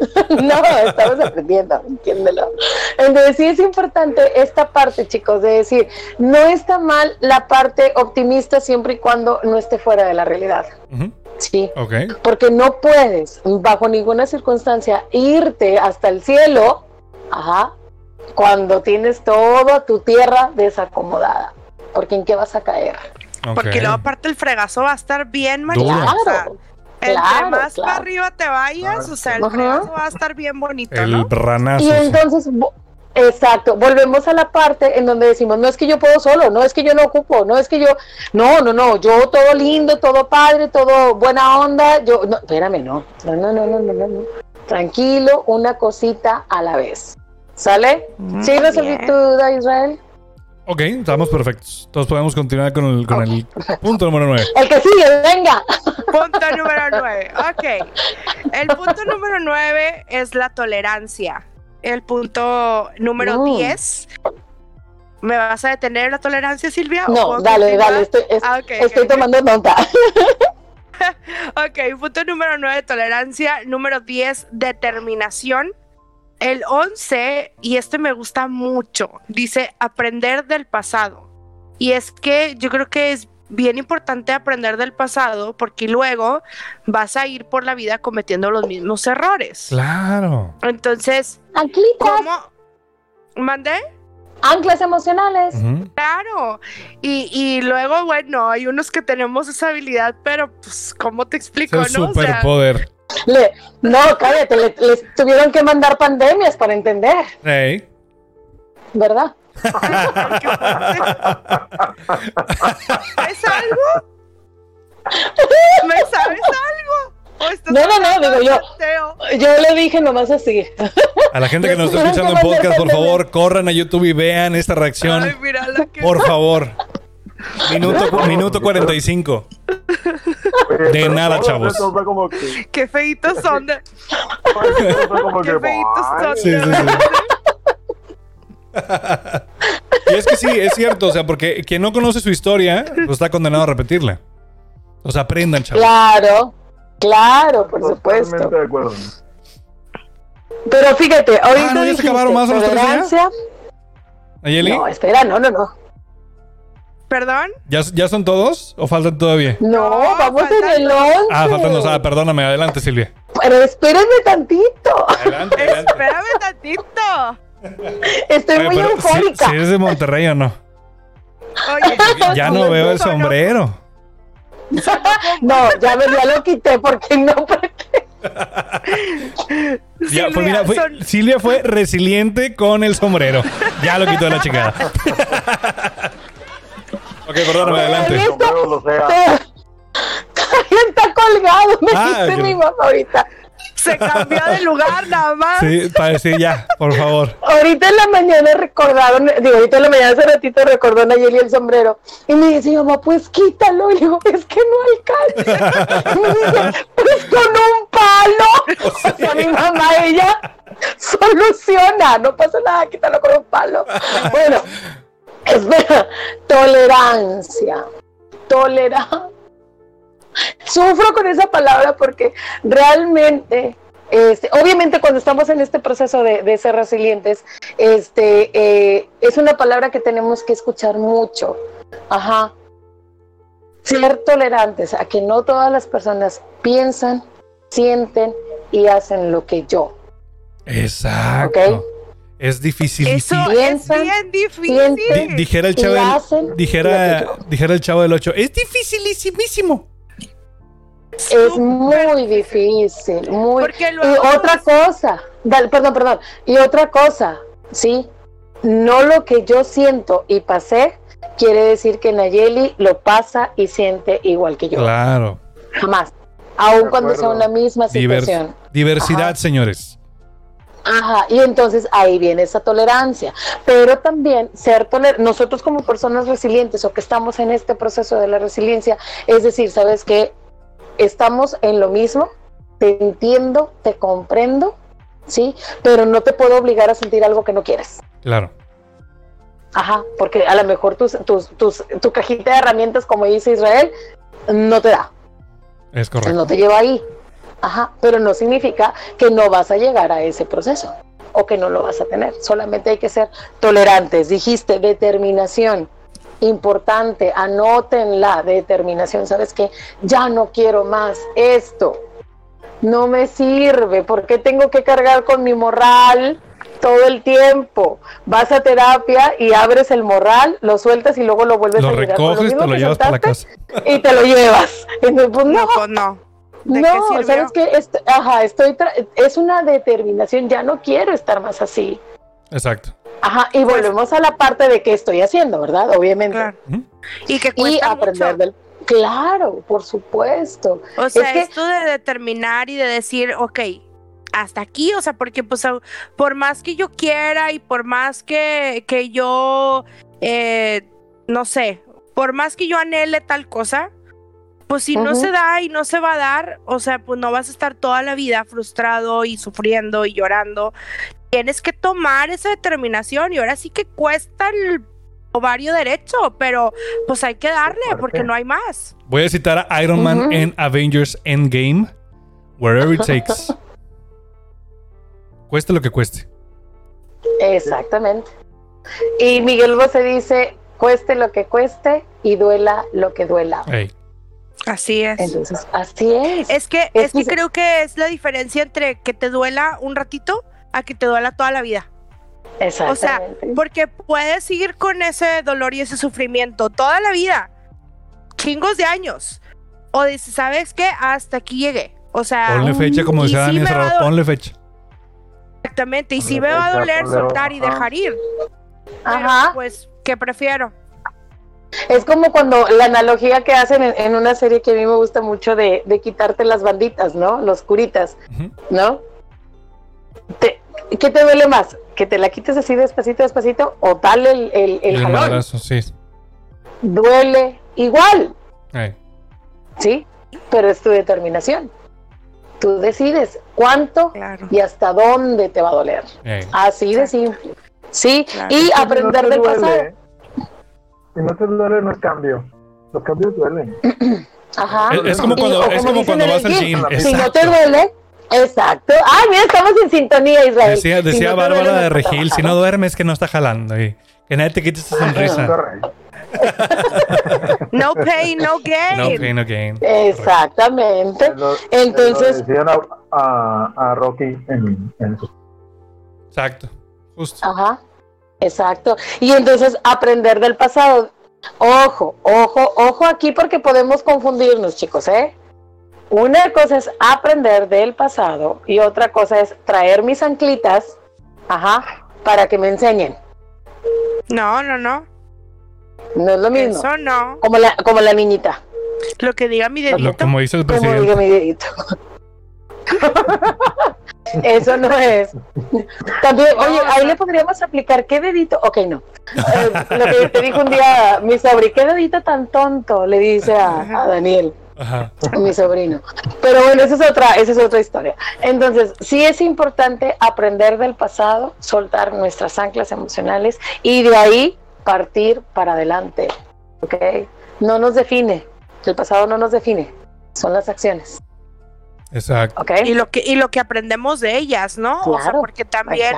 no, estamos aprendiendo, entiéndelo. Entonces sí es importante esta parte, chicos, de decir, no está mal la parte optimista siempre y cuando no esté fuera de la realidad. Sí, porque no puedes, bajo ninguna circunstancia, irte hasta el cielo, ajá, cuando tienes toda tu tierra desacomodada, porque ¿en qué vas a caer? Porque luego aparte el fregazo va a estar bien mañana. Entre más para arriba te vayas, o sea, el fregazo va a estar bien bonito. El ¿no? Y entonces, exacto, volvemos a la parte en donde decimos, no es que yo puedo solo, no es que yo no ocupo, no es que yo, no, no, no, yo todo lindo, todo padre, todo buena onda, yo, no, espérame, no, no, no, no, no, no, no. Tranquilo, una cosita a la vez. ¿Sale? ¿Sí resolví tu duda, Israel? Ok, estamos perfectos. Todos podemos continuar con el, con el punto número 9. El que sigue, venga. Punto número 9. Ok. El punto número 9 es la tolerancia. El punto número 10. Mm. ¿Me vas a detener la tolerancia, Silvia? No, dale, dale. Estoy, ah, estoy tomando nota. ok, punto número 9, tolerancia. Número 10, determinación. El 11, y este me gusta mucho, dice aprender del pasado. Y es que yo creo que es bien importante aprender del pasado porque luego vas a ir por la vida cometiendo los mismos errores. Claro. Entonces, ¿cómo? ¿Mandé? Anclas emocionales. Claro. Y, y, luego, bueno, hay unos que tenemos esa habilidad, pero pues, ¿cómo te explico? Es ¿no? superpoder. Le, no, cállate, le, les tuvieron que mandar pandemias para entender. ¿Verdad? ¿Es algo? ¿Me sabes algo? No, no, no, digo yo. Yo le dije nomás así. A la gente que nos está escuchando en podcast, por favor, corran a YouTube y vean esta reacción. Ay, Por favor. Minuto, minuto 45. De nada, chavos. Qué feitos son. De... Qué feitos son. Sí, sí, y es que sí, es cierto, o sea, porque quien no conoce su historia, pues está condenado a repetirla. O sea, aprendan, chavos. Claro, claro, por supuesto. de acuerdo. Pero fíjate, ahorita. Ah, ¿no ya se acabaron más. ¿Ayeli? No, espera, no, no, no. ¿Perdón? ¿Ya, ¿Ya son todos o faltan todavía? No, vamos en el 11. Ah, faltan dos. Ah, perdóname. Adelante, Silvia. Pero espérame tantito. Adelante, adelante. Espérame tantito. Estoy muy eufórica. Si, eres de Monterrey o no. Oye, ya no veo el sombrero. No, ya, me, ya lo quité porque no. ya, pues mira, Silvia fue resiliente con el sombrero. Ya lo quitó de la chingada. Ok, perdóname, adelante. Está colgado, me ah, dice mi mamá ahorita. Se cambió de lugar nada más. Sí, para decir ya, por favor. Ahorita en la mañana recordaron, digo, ahorita en la mañana hace ratito recordó a Nayeli el sombrero. Y me dice, mamá, pues quítalo. Y digo, es que no alcanza. y me dice, pues con un palo. O sea, mi mamá, ella soluciona. No pasa nada, quítalo con un palo. Bueno. Espera, tolerancia. Tolerancia. Sufro con esa palabra porque realmente, este, obviamente cuando estamos en este proceso de, ser resilientes, este, eh, es una palabra que tenemos que escuchar mucho. Ajá. Ser tolerantes a que no todas las personas piensan, sienten y hacen lo que yo. Exacto. Es difícil. Eso es bien difícil. dijera el chavo del, dijera, dijera el chavo del 8. Es dificilísimo. Es muy difícil, muy. Y otra cosa, perdón, perdón. Y otra cosa, sí, no lo que yo siento y pasé quiere decir que Nayeli lo pasa y siente igual que yo. Claro. Jamás. Aun cuando sea una misma situación. diversidad, señores. Ajá, y entonces ahí viene esa tolerancia. Pero también ser toler nosotros como personas resilientes o que estamos en este proceso de la resiliencia, es decir, ¿sabes qué? Estamos en lo mismo, te entiendo, te comprendo, ¿sí? Pero no te puedo obligar a sentir algo que no quieres. Claro. Ajá, porque a lo mejor tus, tus, tus, tu cajita de herramientas, como dice Israel, no te da. Es correcto. No te lleva ahí. Ajá, pero no significa que no vas a llegar a ese proceso o que no lo vas a tener. Solamente hay que ser tolerantes. Dijiste determinación. Importante, anoten la determinación. ¿Sabes qué? Ya no quiero más esto. No me sirve. ¿Por qué tengo que cargar con mi moral todo el tiempo. Vas a terapia y abres el morral, lo sueltas y luego lo vuelves a Lo recoges, te lo llevas para la casa. Y te lo llevas. Y pues, no, no, pues no. No, sabes que ajá, estoy es una determinación, ya no quiero estar más así. Exacto. Ajá, y pues volvemos a la parte de qué estoy haciendo, ¿verdad? Obviamente. Claro. Y que cuesta aprender del Claro, por supuesto. O sea, esto de determinar y de decir, ok, hasta aquí, o sea, porque pues por más que yo quiera y por más que, que yo, eh, no sé, por más que yo anhele tal cosa, pues si no se da y no se va a dar, o sea, pues no vas a estar toda la vida frustrado y sufriendo y llorando. Tienes que tomar esa determinación y ahora sí que cuesta el ovario derecho, pero pues hay que darle porque no hay más. Voy a citar a Iron Man en Avengers Endgame, wherever it takes. cueste lo que cueste. Exactamente. Y Miguel Bosé dice, cueste lo que cueste y duela lo que duela. Así es. Entonces, así es. Es que, es, que creo que es la diferencia entre que te duela un ratito a que te duela toda la vida. Exactamente. O sea, porque puedes seguir con ese dolor y ese sufrimiento toda la vida, chingos de años. O dices, ¿sabes qué? Hasta aquí llegué. O sea, ponle fecha, como decía Daniel ponle fecha. Exactamente, y si me va a doler soltar y dejar ir. Ajá. pues, ¿qué prefiero? Es como cuando la analogía que hacen en, una serie que a mí me gusta mucho de, quitarte las banditas, ¿no? Los curitas, ¿no? ¿Qué te duele más? ¿Que te la quites así despacito, despacito o dale el, el, el, jalón? sí. Duele igual. Sí, pero es tu determinación. Tú decides cuánto y hasta dónde te va a doler. Así de simple. Sí, y aprender del pasado. Si no te duele, no es cambio. Los cambios duelen. Ajá. Es, como cuando, es como cuando vas al gym. Si no te duele, Exacto. Ah, mira, estamos en sintonía, Israel. Decía, decía Bárbara de Regil, si no duermes que no está jalando. Y que nadie te quite esa sonrisa. no pain, no gain. No pain, no gain. Exactamente. Entonces. decían a, a, Rocky en, en Exacto. Justo. Ajá. Exacto. Y entonces aprender del pasado. Ojo, ojo, ojo aquí porque podemos confundirnos, chicos, ¿eh? Una cosa es aprender del pasado y otra cosa es traer mis anclitas, ajá, para que me enseñen. No, no, no. No es lo mismo. Eso no. Como la, como la niñita. Lo que diga mi dedito. como dice el presidente. Como diga mi dedito. Eso no es. También, oye, ahí le podríamos aplicar qué dedito. Ok, no. Eh, lo que te dijo un día mi sobrino, qué dedito tan tonto, le dice a Daniel. Ajá. mi sobrino. Pero bueno, esa es otra, esa es otra historia. Entonces, sí es importante aprender del pasado, soltar nuestras anclas emocionales y de ahí partir para adelante. ¿Ok? No nos define. El pasado no nos define. Son las acciones. Exacto. Y lo que, y lo que aprendemos de ellas, ¿no? o sea, porque también,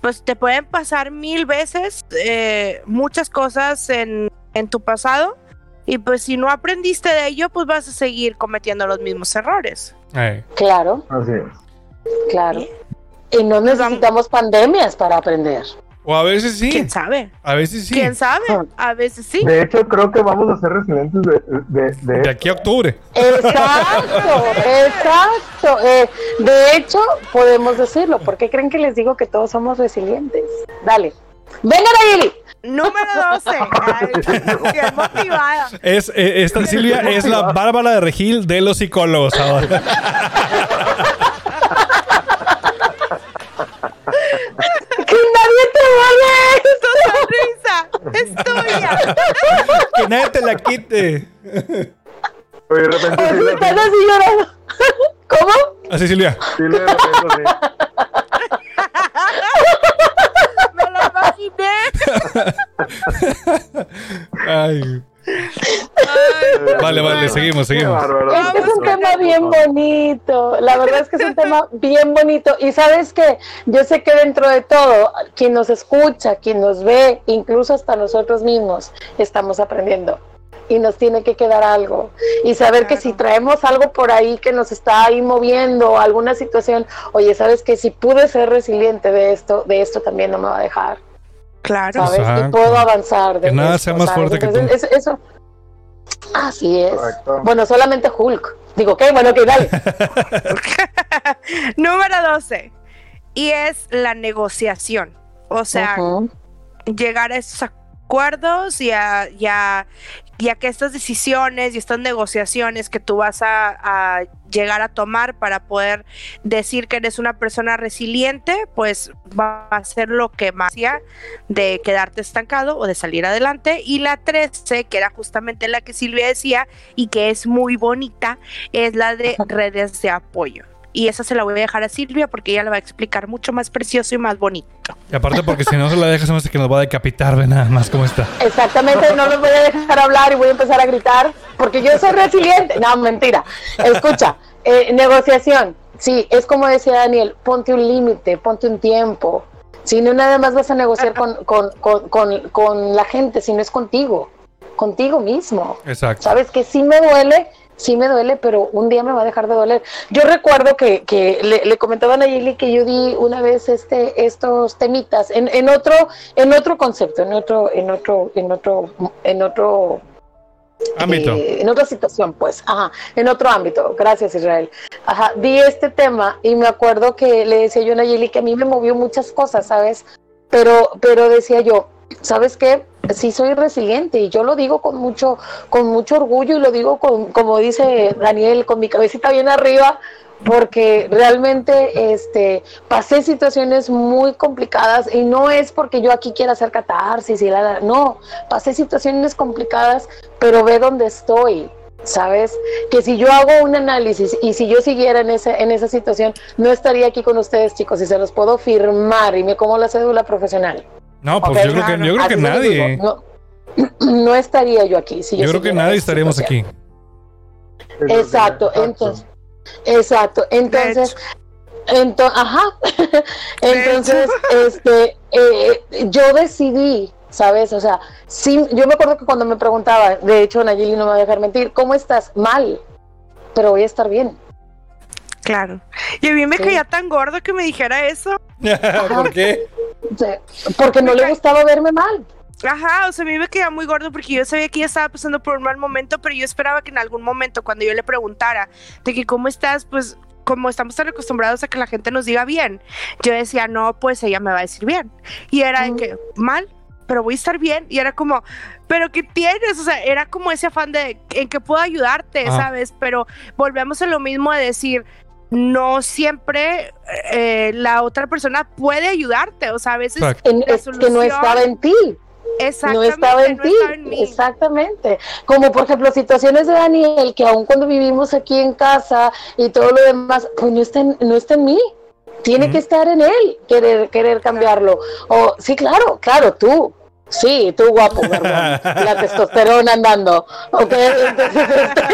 pues te pueden pasar mil veces eh, muchas cosas en, en tu pasado y pues si no aprendiste de ello, pues vas a seguir cometiendo los mismos errores. Claro. Así es. Claro. Y no necesitamos pandemias para aprender. O a veces sí. ¿Quién sabe? A veces sí. ¿Quién sabe? A veces sí. De hecho, creo que vamos a ser resilientes de, de, aquí a octubre. Exacto, exacto. Eh, de hecho, podemos decirlo. ¿Por qué creen que les digo que todos somos resilientes? Dale. Venga, Nayeli. Número 12. qué motivada. Es, eh, esta Silvia es la Bárbara de Regil de los psicólogos ahora. que nadie te vale tu sonrisa. Es tuya. que nadie te la quite. Oye, de repente. Estás así llorando. ¿Cómo? Así, Silvia. Silvia, Ay. Vale, vale, seguimos, seguimos. Es, es un tema bien bonito. La verdad es que es un tema bien bonito. Y sabes que yo sé que dentro de todo, quien nos escucha, quien nos ve, incluso hasta nosotros mismos, estamos aprendiendo. y nos tiene que quedar algo. Y saber que si traemos algo por ahí que nos está ahí moviendo, alguna situación, oye, sabes que si pude ser resiliente de esto, de esto también no me va a dejar. Claro. ¿Sabes? Y puedo avanzar. De que nada sea más fuerte que tú. Eso, así es. Bueno, solamente Hulk. Digo, ¿qué? Bueno, ¿qué dale. Número 12. Y es la negociación. O sea, llegar a esos acuerdos y a, ya que estas decisiones y estas negociaciones que tú vas a, llegar a tomar para poder decir que eres una persona resiliente, pues va a ser lo que más sea de quedarte estancado o de salir adelante. Y la 13, que era justamente la que Silvia decía y que es muy bonita, es la de redes de apoyo y esa se la voy a dejar a Silvia porque ella la va a explicar mucho más precioso y más bonito. Y aparte porque si no se la dejas, se que nos va a decapitar, ve nada más cómo está. Exactamente, no los voy a dejar hablar y voy a empezar a gritar porque yo soy resiliente. No, mentira. Escucha, eh, negociación. Sí, es como decía Daniel, ponte un límite, ponte un tiempo. Si no nada más vas a negociar con, con, con, con la gente, si no es contigo, contigo mismo. Exacto. Sabes que sí me duele, sí me duele, pero un día me va a dejar de doler. Yo recuerdo que, que le, le, comentaba a Nayeli que yo di una vez este, estos temitas en, en otro, en otro concepto, en otro, en otro, en otro, en otro ámbito. Eh, en otra situación, pues, ajá, en otro ámbito. Gracias, Israel. Ajá, di este tema y me acuerdo que le decía yo a Nayeli que a mí me movió muchas cosas, ¿sabes? Pero, pero decía yo, ¿sabes qué? sí soy resiliente y yo lo digo con mucho, con mucho orgullo y lo digo con, como dice Daniel, con mi cabecita bien arriba, porque realmente este, pasé situaciones muy complicadas y no es porque yo aquí quiera hacer catarsis y la, no, pasé situaciones complicadas, pero ve dónde estoy, ¿sabes? Que si yo hago un análisis y si yo siguiera en, ese, en esa situación, no estaría aquí con ustedes, chicos, y se los puedo firmar y me como la cédula profesional. No, pues yo, creo que, yo creo que nadie. no, estaría yo aquí. Si yo, creo que nadie estaríamos aquí. Exacto, entonces. Exacto, entonces. Ajá. entonces, este, eh, yo decidí, ¿sabes? O sea, sí, yo me acuerdo que cuando me preguntaba, de hecho, Nayeli no me va a dejar mentir, ¿cómo estás? Mal, pero voy a estar bien. Claro. Y a mí me caía tan gordo que me dijera eso. ¿Por qué? Porque no le gustaba verme mal. Ajá, o sea, a mí me quedaba muy gordo porque yo sabía que ella estaba pasando por un mal momento, pero yo esperaba que en algún momento, cuando yo le preguntara de que cómo estás, pues como estamos tan acostumbrados a que la gente nos diga bien, yo decía, no, pues ella me va a decir bien. Y era en que, mal, pero voy a estar bien. Y era como, pero ¿qué tienes? O sea, era como ese afán de en que puedo ayudarte, ¿sabes? Pero volvemos a lo mismo de decir, no siempre eh, la otra persona puede ayudarte, o sea, a veces es que no estaba en ti. No estaba en ti, exactamente. Como por ejemplo situaciones de Daniel, que aun cuando vivimos aquí en casa y todo lo demás, pues no está en, no está en mí. Tiene que estar en él, querer, querer cambiarlo. O sí, claro, claro, tú, Sí, tú guapo, ¿verdad? La testosterona andando. Okay, entonces, este,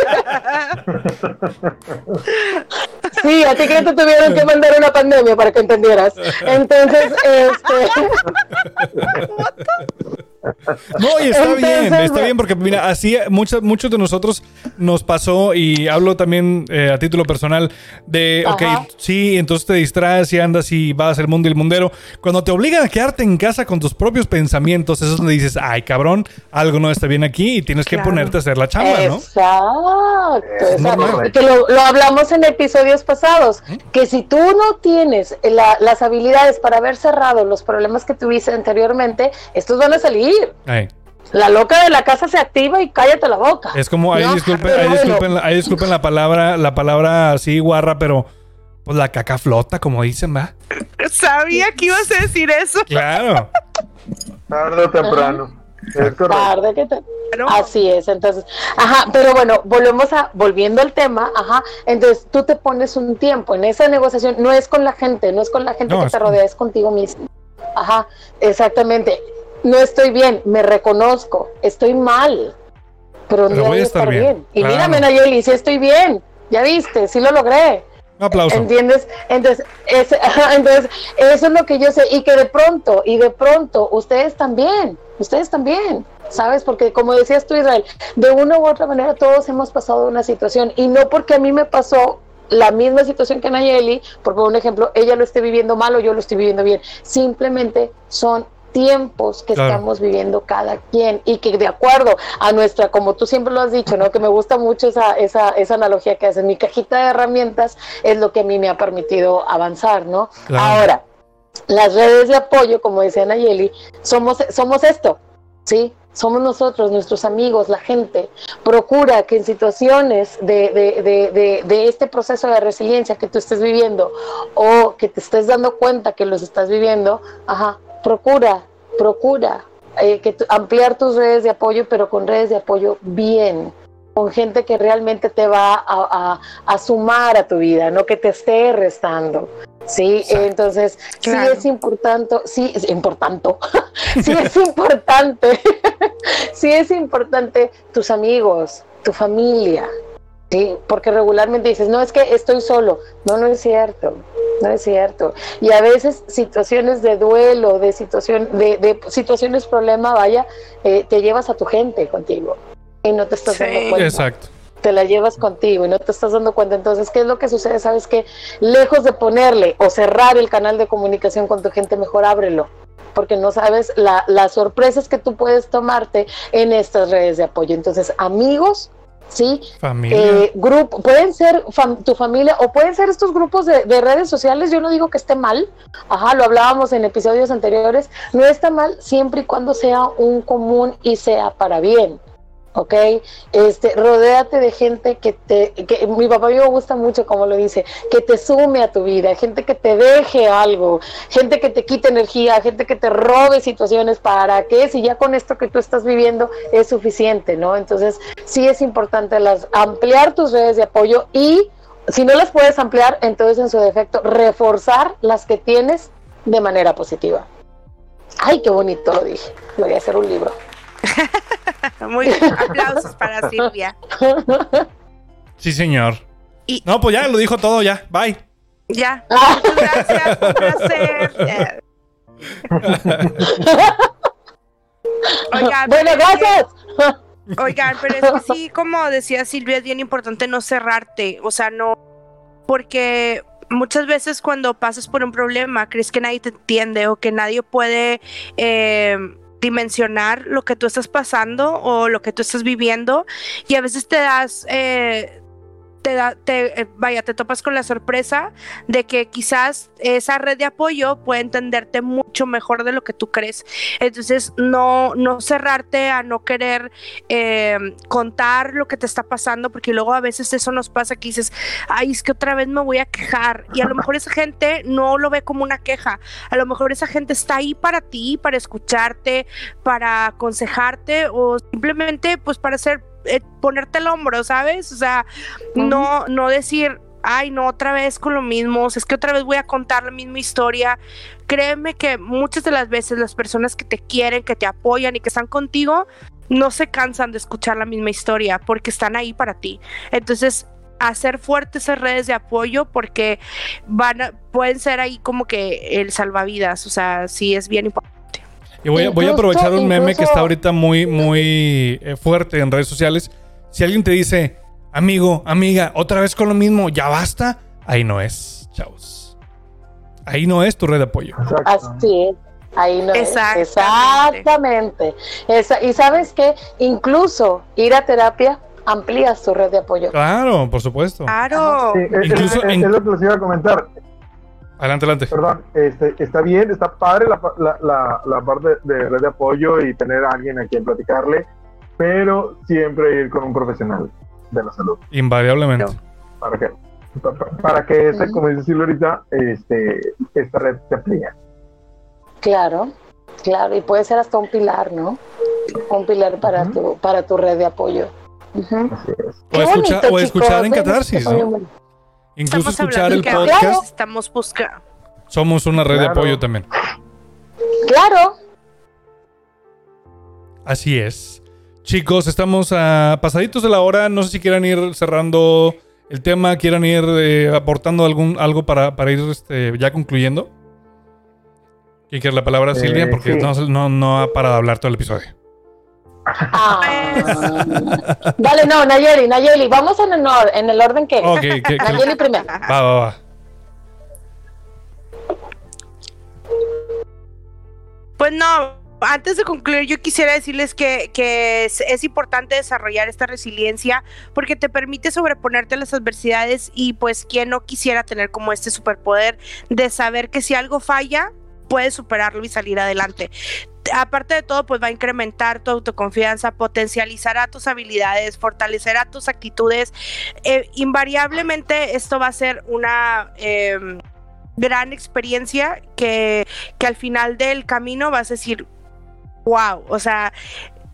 sí, a ti que te tuvieron que mandar una pandemia para que entendieras. Entonces, este. No, y está bien, está bien, porque mira, así muchos, muchos de nosotros nos pasó, y hablo también eh, a título personal, de, ok, sí, entonces te distraes y andas y vas al mundo y el mundero. Cuando te obligan a quedarte en casa con tus propios pensamientos, eso es donde dices, ay, cabrón, algo no está bien aquí y tienes que ponerte a hacer la chamba, ¿no? Exacto, Que lo, hablamos en episodios pasados, que si tú no tienes las habilidades para haber cerrado los problemas que tuviste anteriormente, estos van a salir la loca de la casa se activa y cállate la boca. Es como, ahí, disculpen, ahí disculpen, la palabra, la palabra así guarra, pero pues la caca flota, como dicen, ¿va? Sabía que ibas a decir eso. Claro. Tarde o temprano. Tarde que te... Así es, entonces, ajá, pero bueno, volvemos a, volviendo al tema, ajá, entonces tú te pones un tiempo en esa negociación, no es con la gente, no es con la gente que te rodea, es contigo mismo. Ajá, exactamente no estoy bien, me reconozco, estoy mal, pero, no voy a estar, bien. Y mírame, Nayeli, si estoy bien, ya viste, sí lo logré. aplauso. ¿Entiendes? Entonces, entonces, eso es lo que yo sé. Y que de pronto, y de pronto, ustedes también, ustedes también, ¿sabes? Porque como decías tú, Israel, de una u otra manera todos hemos pasado una situación. Y no porque a mí me pasó la misma situación que Nayeli, por un ejemplo, ella lo esté viviendo mal o yo lo estoy viviendo bien. Simplemente son tiempos que estamos viviendo cada quien y que de acuerdo a nuestra, como tú siempre lo has dicho, ¿no? Que me gusta mucho esa, esa, esa analogía que haces, mi cajita de herramientas es lo que a mí me ha permitido avanzar, ¿no? Ahora, las redes de apoyo, como decía Nayeli, somos, somos esto, ¿sí? Somos nosotros, nuestros amigos, la gente. Procura que en situaciones de, de, de, de, este proceso de resiliencia que tú estés viviendo o que te estés dando cuenta que los estás viviendo, ajá, procura, procura eh, que ampliar tus redes de apoyo, pero con redes de apoyo bien, con gente que realmente te va a, sumar a tu vida, no que te esté restando. Sí, entonces sí es importante, sí es importante, sí es importante, sí es importante tus amigos, tu familia, sí, porque regularmente dices, no es que estoy solo, no, no es cierto, no es cierto. Y a veces situaciones de duelo, de, situación, de, de situaciones problema, vaya, eh, te llevas a tu gente contigo y no te estás dando cuenta. Exacto. Te la llevas contigo y no te estás dando cuenta. Entonces, ¿qué es lo que sucede? Sabes que lejos de ponerle o cerrar el canal de comunicación con tu gente, mejor ábrelo porque no sabes las sorpresas que tú puedes tomarte en estas redes de apoyo. Entonces, amigos, ¿sí? Familia. Eh, grupo, pueden ser tu familia o pueden ser estos grupos de, redes sociales, yo no digo que esté mal, ajá, lo hablábamos en episodios anteriores, no está mal siempre y cuando sea un común y sea para bien. ¿Ok? Este, rodéate de gente que te, que mi papá me gusta mucho como lo dice, que te sume a tu vida, gente que te deje algo, gente que te quite energía, gente que te robe situaciones para que si ya con esto que tú estás viviendo es suficiente, ¿no? Entonces, sí es importante las, ampliar tus redes de apoyo y si no las puedes ampliar, entonces en su defecto, reforzar las que tienes de manera positiva. Ay, qué bonito lo dije. Voy a hacer un libro. Muy bien, aplausos para Silvia. Sí, señor. No, pues ya lo dijo todo, ya. Bye. Ya. gracias, un placer. Oigan, bueno, gracias. oigan, pero es que sí, como decía Silvia, es bien importante no cerrarte. O sea, no. Porque muchas veces cuando pasas por un problema, crees que nadie te entiende o que nadie puede. Eh, dimensionar lo que tú estás pasando o lo que tú estás viviendo y a veces te das eh, te da, te, eh, vaya, te topas con la sorpresa de que quizás esa red de apoyo puede entenderte mucho mejor de lo que tú crees. Entonces, no, no cerrarte a no querer eh, contar lo que te está pasando, porque luego a veces eso nos pasa que dices, ay, es que otra vez me voy a quejar. Y a lo mejor esa gente no lo ve como una queja. A lo mejor esa gente está ahí para ti, para escucharte, para aconsejarte o simplemente pues para ser eh, ponerte el hombro, ¿sabes? O sea, no, no decir, ay, no, otra vez con lo mismo, o sea, es que otra vez voy a contar la misma historia. Créeme que muchas de las veces las personas que te quieren, que te apoyan y que están contigo, no se cansan de escuchar la misma historia porque están ahí para ti. Entonces, hacer fuertes esas redes de apoyo porque van pueden ser ahí como que el salvavidas, o sea, sí es bien importante. Y voy, a, aprovechar un meme que está ahorita muy, muy eh, fuerte en redes sociales. Si alguien te dice, amigo, amiga, otra vez con lo mismo, ya basta, ahí no es, chavos. Ahí no es tu red de apoyo. Así es. Ahí no es. Exactamente. y sabes que incluso ir a terapia amplía tu red de apoyo. Claro, por supuesto. Claro. Incluso es, lo que les iba a comentar. Adelante, adelante. Perdón, este, está bien, está padre la, la, la, parte de red de apoyo y tener a alguien a quien platicarle, pero siempre ir con un profesional de la salud. Invariablemente. ¿Para qué? Para, que ese, como dice Silvia ahorita, este, esta red se amplíe. Claro, claro, y puede ser hasta un pilar, ¿no? Un pilar para, tu, para tu red de apoyo. O, escuchar en catarsis, ¿no? Incluso escuchar el podcast. Estamos buscando. Somos una red de apoyo también. Claro. Así es. Chicos, estamos a pasaditos de la hora. No sé si quieran ir cerrando el tema, quieran ir eh, aportando algún, algo para, para ir este, ya concluyendo. ¿Quién quiere la palabra, Silvia? Porque no, no, no ha parado de hablar todo el episodio. Ah. Dale, no, Nayeli, Nayeli, vamos en el, en el orden que. Okay, Nayeli primero. Va, va, va. Pues no, antes de concluir, yo quisiera decirles que, es, importante desarrollar esta resiliencia porque te permite sobreponerte a las adversidades y pues quien no quisiera tener como este superpoder de saber que si algo falla, puedes superarlo y salir adelante aparte de todo, pues va a incrementar tu autoconfianza, potencializará tus habilidades, fortalecerá tus actitudes. Eh, invariablemente esto va a ser una em, gran experiencia que, que al final del camino vas a decir, wow, o sea,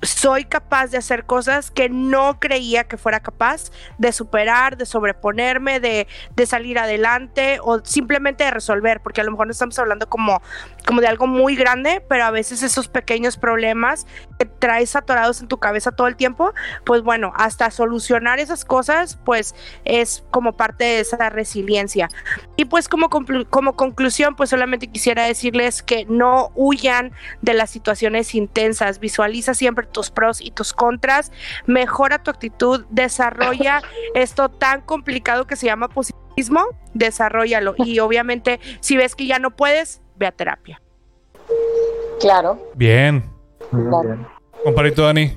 soy capaz de hacer cosas que no creía que fuera capaz de superar, de sobreponerme, de, de, salir adelante o simplemente de resolver, porque a lo mejor no estamos hablando como, como de algo muy grande, pero a veces esos pequeños problemas que traes atorados en tu cabeza todo el tiempo, pues bueno, hasta solucionar esas cosas, pues es como parte de esa resiliencia. Y pues como, como conclusión, pues solamente quisiera decirles que no huyan de las situaciones intensas, visualiza siempre tus pros y tus contras, mejora tu actitud, desarrolla esto tan complicado que se llama positivismo, desarrollalo. Y obviamente, si ves que ya no puedes, ve a terapia. Claro. Bien. Bien. Comparito, Dani.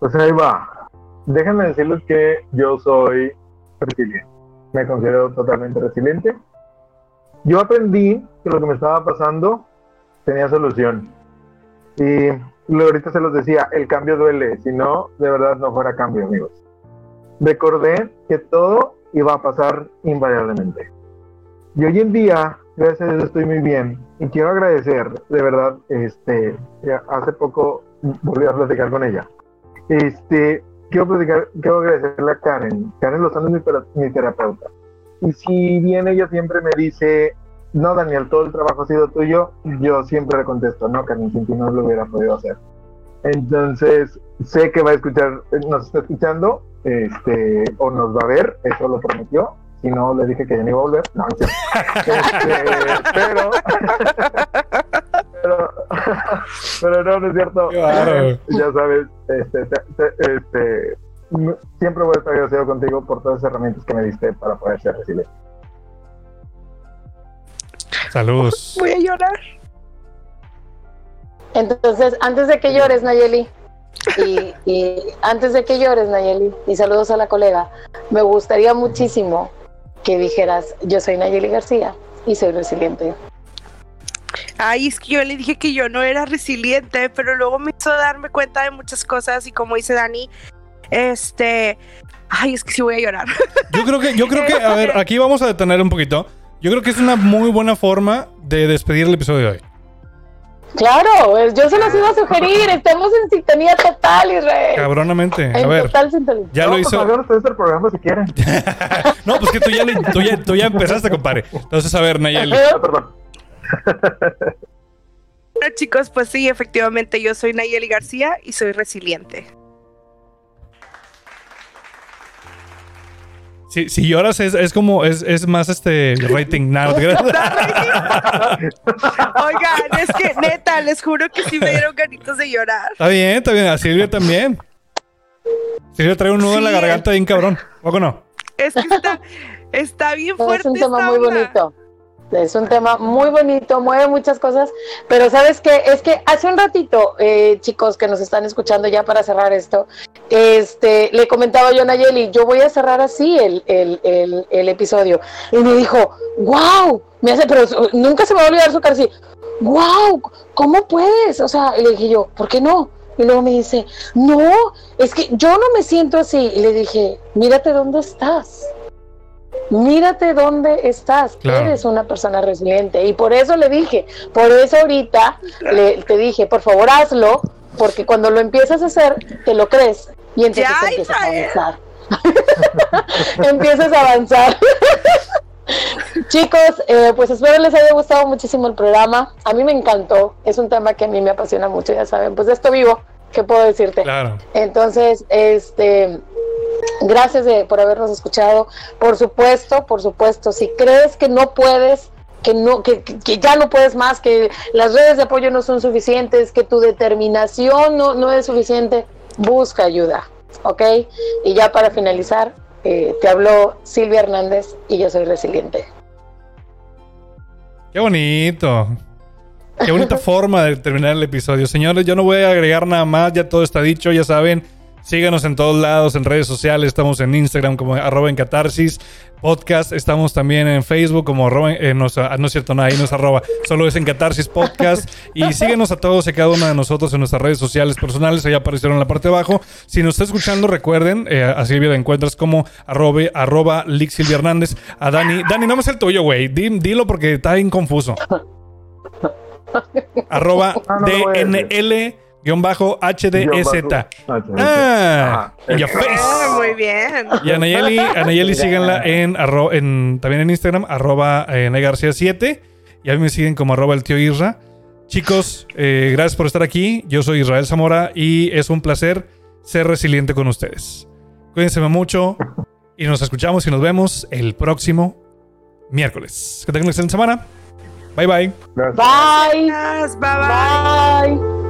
Pues ahí va. Déjenme decirles que yo soy resiliente. Me considero totalmente resiliente. Yo aprendí que lo que me estaba pasando tenía solución. Y ahorita se los decía, el cambio duele, si no, de verdad no fuera cambio, amigos. Recordé que todo iba a pasar invariablemente. Y hoy en día, gracias a Dios, estoy muy bien. Y quiero agradecer, de verdad, este, hace poco volví a platicar con ella. Este, quiero platicar, quiero agradecerle a Karen. Karen Lozano es mi, mi terapeuta. Y si bien ella siempre me dice, no, Daniel, todo el trabajo ha sido tuyo, yo siempre le contesto, no, Karen, sin ti no lo hubiera podido hacer. Entonces, sé que va a escuchar, nos está escuchando, este, o nos va a ver, eso lo prometió. Si no, le dije que ya no iba a volver. No, este, pero, pero, pero, no, no es cierto. ya sabes, este, este, siempre voy a estar agradecido contigo por todas las herramientas que me diste para poder ser resiliente. Saludos. Voy a llorar. Entonces, antes de que llores, Nayeli, y, antes de que llores, Nayeli, y saludos a la colega, me gustaría muchísimo que dijeras, yo soy Nayeli García y soy resiliente. Ay, es que yo le dije que yo no era resiliente, pero luego me hizo darme cuenta de muchas cosas y como dice Dani, este, ay, es que sí voy a llorar. Yo creo que, yo creo que, a ver, aquí vamos a detener un poquito. Yo creo que es una muy buena forma de despedir el episodio de hoy. Claro, yo se los iba a sugerir. Estamos en sintonía total, Israel. Cabronamente. A ver. Total sintonía. Ya lo hizo. Pues, ustedes el programa si quieren. no, pues que tú ya, tú, ya, tú ya, empezaste, compadre. Entonces, a ver, Nayeli. Ah, perdón. Bueno, chicos, pues sí, efectivamente, yo soy Nayeli García y soy resiliente. Si, lloras es, es como, es, es, más este rating. Nada, Oigan, es que neta, les juro que sí me dieron ganitos de llorar. Está bien, está bien. A Silvia también. Silvia trae un nudo en la garganta bien cabrón. ¿O no? Es que está, está bien fuerte. Es un tema muy bonito. Es un tema muy bonito, mueve muchas cosas, pero sabes qué, es que hace un ratito, eh, chicos que nos están escuchando ya para cerrar esto, este, le comentaba yo a Nayeli, yo voy a cerrar así el, el, episodio. Y me dijo, wow, me hace, pero nunca se me va a olvidar su cara así, wow, ¿cómo puedes? O sea, le dije yo, ¿por qué no? Y luego me dice, no, es que yo no me siento así. Y le dije, mírate dónde estás mírate dónde estás, eres una persona resiliente. Y por eso le dije, por eso ahorita le, te dije, por favor hazlo, porque cuando lo empiezas a hacer, te lo crees y entonces empiezas a avanzar. empiezas a avanzar. Chicos, eh, pues espero les haya gustado muchísimo el programa. A mí me encantó, es un tema que a mí me apasiona mucho, ya saben, pues de esto vivo, ¿qué puedo decirte? Claro. Entonces, este, Gracias por habernos escuchado. Por supuesto, por supuesto, si crees que no puedes, que no que, que, ya no puedes más, que las redes de apoyo no son suficientes, que tu determinación no, no es suficiente, busca ayuda, ¿ok? Y ya para finalizar, eh, te habló Silvia Hernández y yo soy resiliente. Qué bonito. Qué bonita forma de terminar el episodio. Señores, yo no voy a agregar nada más, ya todo está dicho, ya saben. Síganos en todos lados, en redes sociales, estamos en Instagram como arroba en catarsis podcast, estamos también en Facebook como arroba, eh, no, ah, no, es cierto, nada, ahí no es arroba, solo es en catarsis podcast y síguenos a todos y cada uno de nosotros en nuestras redes sociales personales, ahí aparecieron en la parte de abajo. Si nos está escuchando, recuerden, eh, a Silvia la encuentras como arroba, arroba Silvia Hernández, a Dani, Dani, no me sé el tuyo, güey, dilo porque está bien confuso. arroba DNL guion bajo HDEZ. Ah, ah, muy bien. Y a Nayeli, a Nayeli síganla en, en, también en Instagram, arroba eh, García 7. Y a mí me siguen como arroba el tío Isra. Chicos, eh, gracias por estar aquí. Yo soy Israel Zamora y es un placer ser resiliente con ustedes. Cuídense mucho y nos escuchamos y nos vemos el próximo miércoles. Que tengan una excelente semana. Bye bye. Bye. bye. bye.